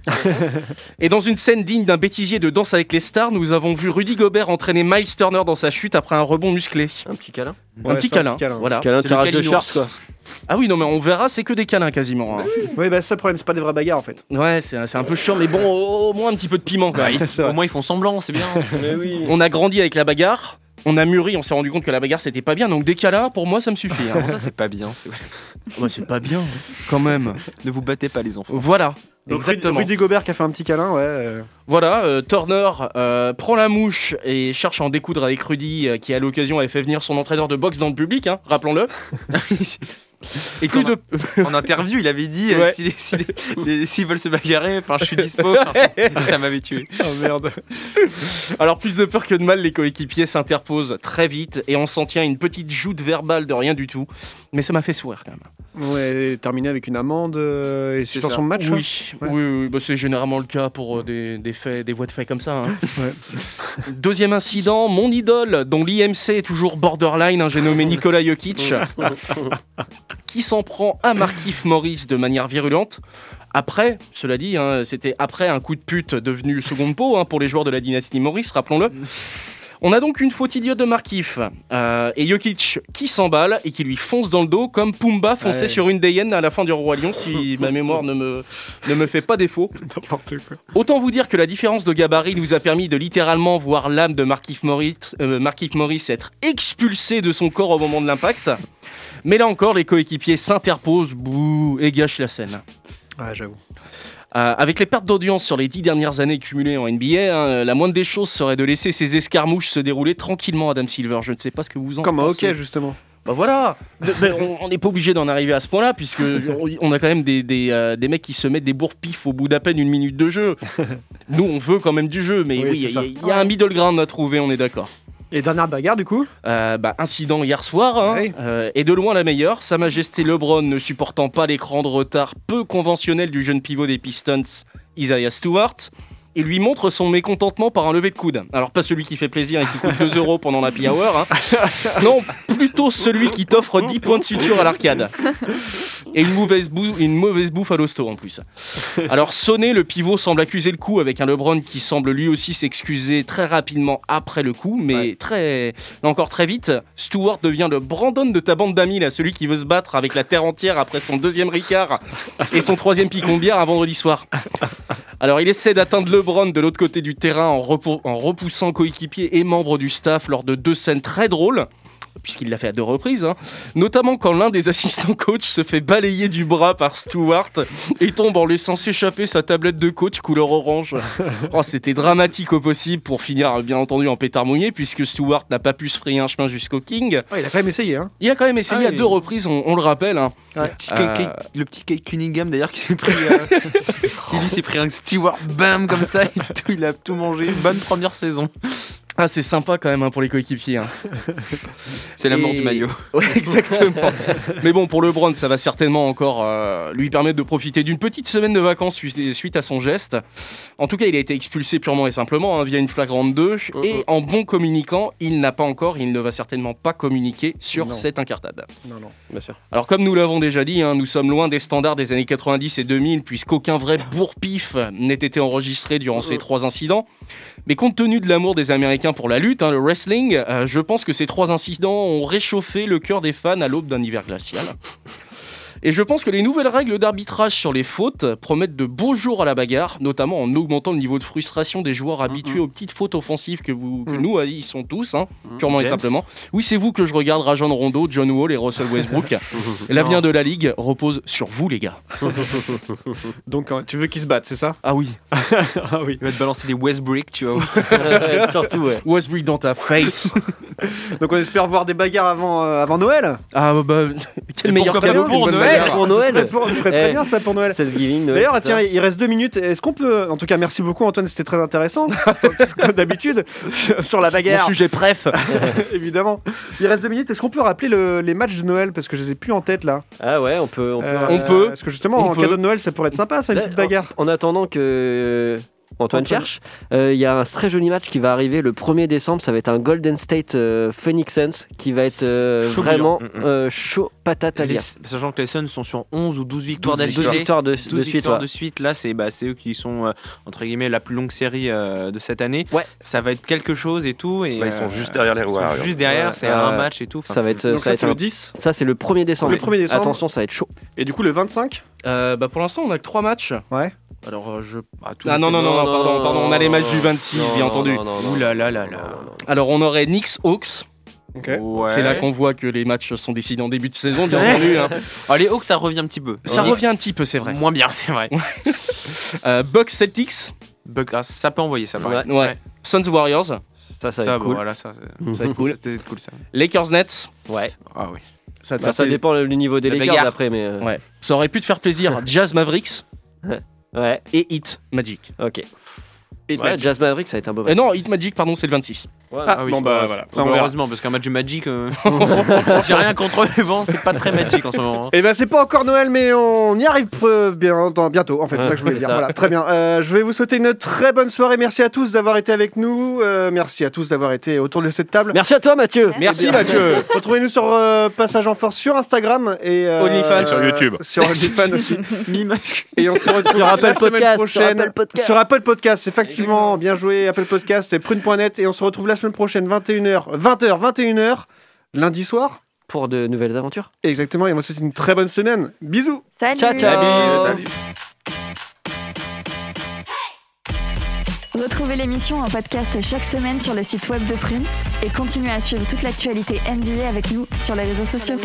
S4: [LAUGHS]
S3: Et dans une scène digne d'un bêtisier de danse avec les stars, nous avons vu Rudy Gobert entraîner Miles Turner dans sa chute après un rebond musclé.
S4: Un petit câlin.
S3: un
S2: Ouais,
S3: petit
S2: c'est
S3: câlin.
S2: câlin.
S3: Voilà.
S4: Câlin,
S6: c'est le
S4: tirage de shark, quoi.
S3: Ah oui, non, mais on verra, c'est que des câlins quasiment. hein.
S2: Oui, bah ça le problème, c'est pas des vraies bagarres en fait.
S3: Ouais, c'est un peu chiant, mais bon, au, au moins un petit peu de piment quand
S6: Bah,
S3: même.
S6: ils- au moins ils font semblant, c'est bien. [LAUGHS]
S4: Mais oui.
S3: On a grandi avec la bagarre, on a mûri, on s'est rendu compte que la bagarre c'était pas bien, donc des câlins, pour moi ça me suffit. hein. [LAUGHS]
S6: Ça c'est pas bien. c'est-
S3: Ouais, c'est pas bien, quand même.
S6: Ne vous battez pas les enfants.
S3: Voilà.
S2: Donc
S3: Exactement.
S2: Rudy Gobert qui a fait un petit câlin, ouais. euh,
S3: Voilà, euh, Turner euh, prend la mouche et cherche à en découdre avec Rudy, euh, qui à l'occasion avait fait venir son entraîneur de boxe dans le public, hein, rappelons-le. [LAUGHS]
S6: Et
S3: Plus de... [LAUGHS]
S6: En interview, il avait dit euh, si si s'ils veulent se bagarrer, enfin je suis dispo. ça- [LAUGHS] ça m'avait tué.
S2: Oh merde.
S3: Alors plus de peur que de mal, les coéquipiers s'interposent très vite et on s'en tient à une petite joute verbale de rien du tout. Mais ça m'a fait sourire quand même.
S2: Ouais, terminé avec une amende euh, et
S6: C'est
S2: suspension
S6: ça.
S2: de match. hein
S3: Oui,
S2: Ouais.
S3: oui, oui, bah, c'est généralement le cas pour euh, des, des faits, des voies de fait comme ça. hein. [LAUGHS]
S2: Ouais. [LAUGHS]
S3: Deuxième incident, mon idole, dont l'IMC est toujours borderline, hein, j'ai nommé [LAUGHS] Nikola Jokic, qui s'en prend à Markif Morris de manière virulente. Après, cela dit, hein, c'était après un coup de pute devenu seconde peau hein, pour les joueurs de la dynastie Morris, rappelons-le. On a donc une faute idiote de Markif euh, et Jokic qui s'emballe et qui lui fonce dans le dos comme Pumba fonçait
S2: Ouais.
S3: sur une hyènes à la fin du Roi Lion, si [LAUGHS] ma mémoire ne me, ne me fait pas défaut. [LAUGHS]
S2: N'importe quoi.
S3: Autant vous dire que la différence de gabarit nous a permis de littéralement voir l'âme de Markif Morris, euh, Morris être expulsée de son corps au moment de l'impact. Mais là encore, les coéquipiers s'interposent bouh, et gâchent la scène.
S2: Ouais, j'avoue.
S3: Euh, avec les pertes d'audience sur les dix dernières années cumulées en NBA, hein, la moindre des choses serait de laisser ces escarmouches se dérouler tranquillement, Adam Silver. Je ne sais pas ce que vous en
S2: Comme
S3: pensez.
S2: hockey justement.
S3: Bah voilà De- on- n'est pas obligé d'en arriver à ce point-là, puisque on- a quand même des, des, euh, des mecs qui se mettent des bourre-pifs au bout d'à peine une minute de jeu. [LAUGHS] Nous, on veut quand même du jeu, mais
S2: Oui,
S3: y il y, a un middle ground à trouver, on est d'accord.
S2: Et dernière bagarre, du coup
S3: Euh, bah, incident hier soir, hein, euh, et de loin la meilleure. Sa Majesté LeBron ne supportant pas l'écran de retard peu conventionnel du jeune pivot des Pistons, Isaiah Stewart. Il lui montre son mécontentement par un lever de coude. Alors pas celui qui fait plaisir et qui coûte 2 euros pendant la hour, hein. [LAUGHS] non, plutôt celui qui t'offre 10 points de suture à l'arcade. Et une mauvaise, une mauvaise bouffe à l'hosto en plus. Alors sonné, le pivot semble accuser le coup avec un LeBron qui semble lui aussi s'excuser très rapidement après le coup, mais très, encore très vite. Stewart devient le Brandon de ta bande d'amis, là, celui qui veut se battre avec la terre entière après son deuxième Ricard et son troisième picon bière à vendredi soir. Alors il essaie d'atteindre De l'autre côté du terrain en repoussant coéquipiers et membres du staff lors de deux scènes très drôles. Puisqu'il l'a fait à deux reprises, hein. notamment quand l'un des assistants coach se fait balayer du bras par Stewart et tombe en laissant s'échapper sa tablette de coach couleur orange. Oh, C'était dramatique au possible pour finir bien entendu en pétard mouillé puisque Stewart n'a pas pu se frayer un chemin jusqu'au King.
S2: Ouais, Il a quand même essayé, hein
S3: Il a quand même essayé
S6: Ah
S3: à
S6: oui.
S3: deux reprises, on, on le rappelle. hein.
S2: Ouais.
S6: Petit
S3: Euh,
S6: Kate- le petit Kate Cunningham d'ailleurs qui s'est pris euh, [LAUGHS] qui lui s'est pris un Stewart bam comme ça et tout, il a tout mangé bonne première saison
S3: Ah, c'est sympa quand même hein, pour les coéquipiers. hein. [LAUGHS]
S6: c'est la mort
S3: Et-
S6: du maillot [LAUGHS]
S3: Ouais, exactement. Mais bon, pour LeBron, ça va certainement encore euh, lui permettre de profiter d'une petite semaine de vacances suite, suite à son geste. En tout cas, il a été expulsé purement et simplement hein, via une flagrante 2. Et en bon communicant, il n'a pas encore, il ne va certainement pas communiquer sur
S2: Non.
S3: cette incartade.
S2: Non, non.
S4: Bien sûr.
S3: Alors comme nous l'avons déjà dit, hein, nous sommes loin des standards des années 90 et 2000 puisqu'aucun vrai bourre-pif n'ait été enregistré durant ces trois incidents. Mais compte tenu de l'amour des Américains pour la lutte, hein, le wrestling, euh, je pense que ces trois incidents ont réchauffé le cœur des fans à l'aube d'un hiver glacial. Et je pense que les nouvelles règles d'arbitrage sur les fautes promettent de beaux jours à la bagarre, notamment en augmentant le niveau de frustration des joueurs habitués aux petites fautes offensives que, vous, que
S2: Mhm.
S3: nous, ils sont tous, hein, purement et simplement. Oui, c'est vous que je regarde, Rajon Rondo, John Wall et Russell Westbrook. [LAUGHS] L'avenir de la ligue repose sur vous, les gars. [LAUGHS]
S2: Donc, euh, tu veux qu'ils se battent, c'est ça?
S3: Ah oui, [LAUGHS]
S2: Ah oui.
S6: il va te balancer des Westbrick tu vois
S4: Surtout, ouais.
S3: Westbrook dans ta face.
S2: Donc, on espère voir des bagarres avant, euh, avant Noël?
S3: Ah bah, quel
S6: Et
S3: meilleur cadeau
S6: pour
S3: bonne
S6: Noël.
S4: Pour
S2: Ce serait,
S4: Noël
S2: pour- ce serait très
S4: Eh.
S2: bien ça pour Noël. D'ailleurs, tiens, il reste deux minutes. Est-ce qu'on peut, en tout cas, merci beaucoup Antoine, c'était très intéressant, [LAUGHS] comme d'habitude, sur la
S3: Mon
S2: bagarre,
S3: sujet préf. [LAUGHS]
S2: évidemment. Il reste deux minutes. Est-ce qu'on peut rappeler le- les matchs de Noël? Parce que je les ai plus en tête là.
S4: Ah ouais, on peut. On peut,
S2: Euh,
S3: on peut.
S2: Parce que justement,
S3: On
S2: en
S3: peut.
S2: cadeau de Noël, ça pourrait être sympa, ça, une petite bagarre.
S4: En, en attendant que Antoine, cherche, euh, il y a un très joli match qui va arriver le 1er décembre. Ça va être un Golden State euh, Phoenix Suns qui va être euh,
S6: Chaud
S4: vraiment.
S5: Mm, mm.
S4: euh, chaud patate à
S6: Les-
S4: lire.
S6: sachant que les Suns sont sur 11 ou 12 victoires
S5: 12
S6: d'affilée
S4: 12 victoires de,
S6: 12
S4: de suite.
S6: victoires
S4: ouais.
S6: de suite, là c'est bah, eux qui sont euh, entre guillemets la plus longue série euh, de cette année.
S4: Ouais.
S6: Ça va être quelque chose et tout. Et,
S5: Là, ils sont
S6: euh,
S5: juste derrière les
S6: ils sont
S5: Warriors.
S6: Juste derrière, c'est un match et tout. Enfin,
S4: Ça va être,
S2: Donc
S4: ça
S2: ça,
S4: va être
S2: c'est
S4: un-
S2: le 10.
S4: ça, c'est le 1er décembre.
S2: Le 1er décembre.
S4: Attention, ça va être chaud.
S2: Et du coup, le 25
S3: Euh, bah pour l'instant, on a que trois matchs.
S2: Ouais.
S3: Alors euh, je.
S6: tout
S3: Ah non non non, non, pardon pardon, on a les matchs du 26
S4: Non,
S3: bien entendu.
S6: Ouh là là là là.
S3: Alors on aurait Knicks Hawks.
S2: Ok.
S6: Ouais.
S3: C'est là qu'on voit que les matchs sont décidés en début de saison, bien entendu. hein. [LAUGHS]
S6: Ah, les Hawks, ça revient un petit peu.
S3: Ça revient un petit peu, c'est vrai.
S6: Moins bien, c'est vrai. [LAUGHS]
S3: Euh, Bucks Celtics,
S6: Buck- ah, ça peut envoyer ça. pareil.
S3: ouais. Suns Warriors,
S4: Ça, ça
S6: Ça,
S4: va être cool.
S6: voilà, ça,
S3: va être cool.
S6: c'est cool ça.
S3: Lakers Nets,
S4: Ouais.
S6: Ah oui.
S3: ça,
S4: Bah, ça dépend du niveau des
S6: La
S4: Lakers
S6: bagarre.
S4: après, mais. euh,
S3: Ouais. Ça aurait pu te faire plaisir. [LAUGHS] Jazz Mavericks
S4: Ouais,
S3: et Hit Magic.
S4: ok.
S2: Et
S4: Ouais, Jazz Maverick, ça va être un beau
S3: Euh,
S4: match.
S3: non, Hit Magic, pardon, c'est le 26.
S2: Ah, bon bah voilà.
S6: Bah,
S2: On verra.
S6: heureusement, parce qu'un match du Magic, euh, [LAUGHS] j'ai rien contre eux, mais bon, c'est pas très Magic en ce moment. hein.
S2: Et ben c'est pas encore Noël, mais on y arrive euh, bien, dans- bientôt. En fait, c'est ça que je voulais
S4: C'est
S2: dire.
S4: ça.
S2: Voilà, très bien. Euh, je vais vous souhaiter une très bonne soirée. Merci à tous d'avoir été avec nous. Euh, merci à tous d'avoir été autour de cette table.
S4: Merci à toi, Mathieu.
S3: Merci
S2: Eh
S3: Mathieu.
S2: Retrouvez-nous sur euh, Passage en Force sur Instagram et euh,
S3: OnlyFans.
S5: Sur YouTube.
S2: Sur OnlyFans aussi. [LAUGHS] Et on se retrouve
S4: Sur Apple
S2: la semaine
S4: Podcast, sur
S2: prochaine.
S4: Apple Podcast.
S2: Sur Apple Podcast, effectivement. Bien joué, Apple Podcast et prune.net. Et on se retrouve la semaine prochaine, 21h, 20h, 21h, lundi soir.
S4: Pour de nouvelles aventures.
S2: Exactement. Et on vous souhaite une très bonne semaine. Bisous.
S1: Salut
S4: Ciao, ciao.
S5: Salut.
S1: Retrouvez l'émission en podcast chaque semaine sur le site web de Prune et continuez à suivre toute l'actualité NBA avec nous sur les réseaux sociaux.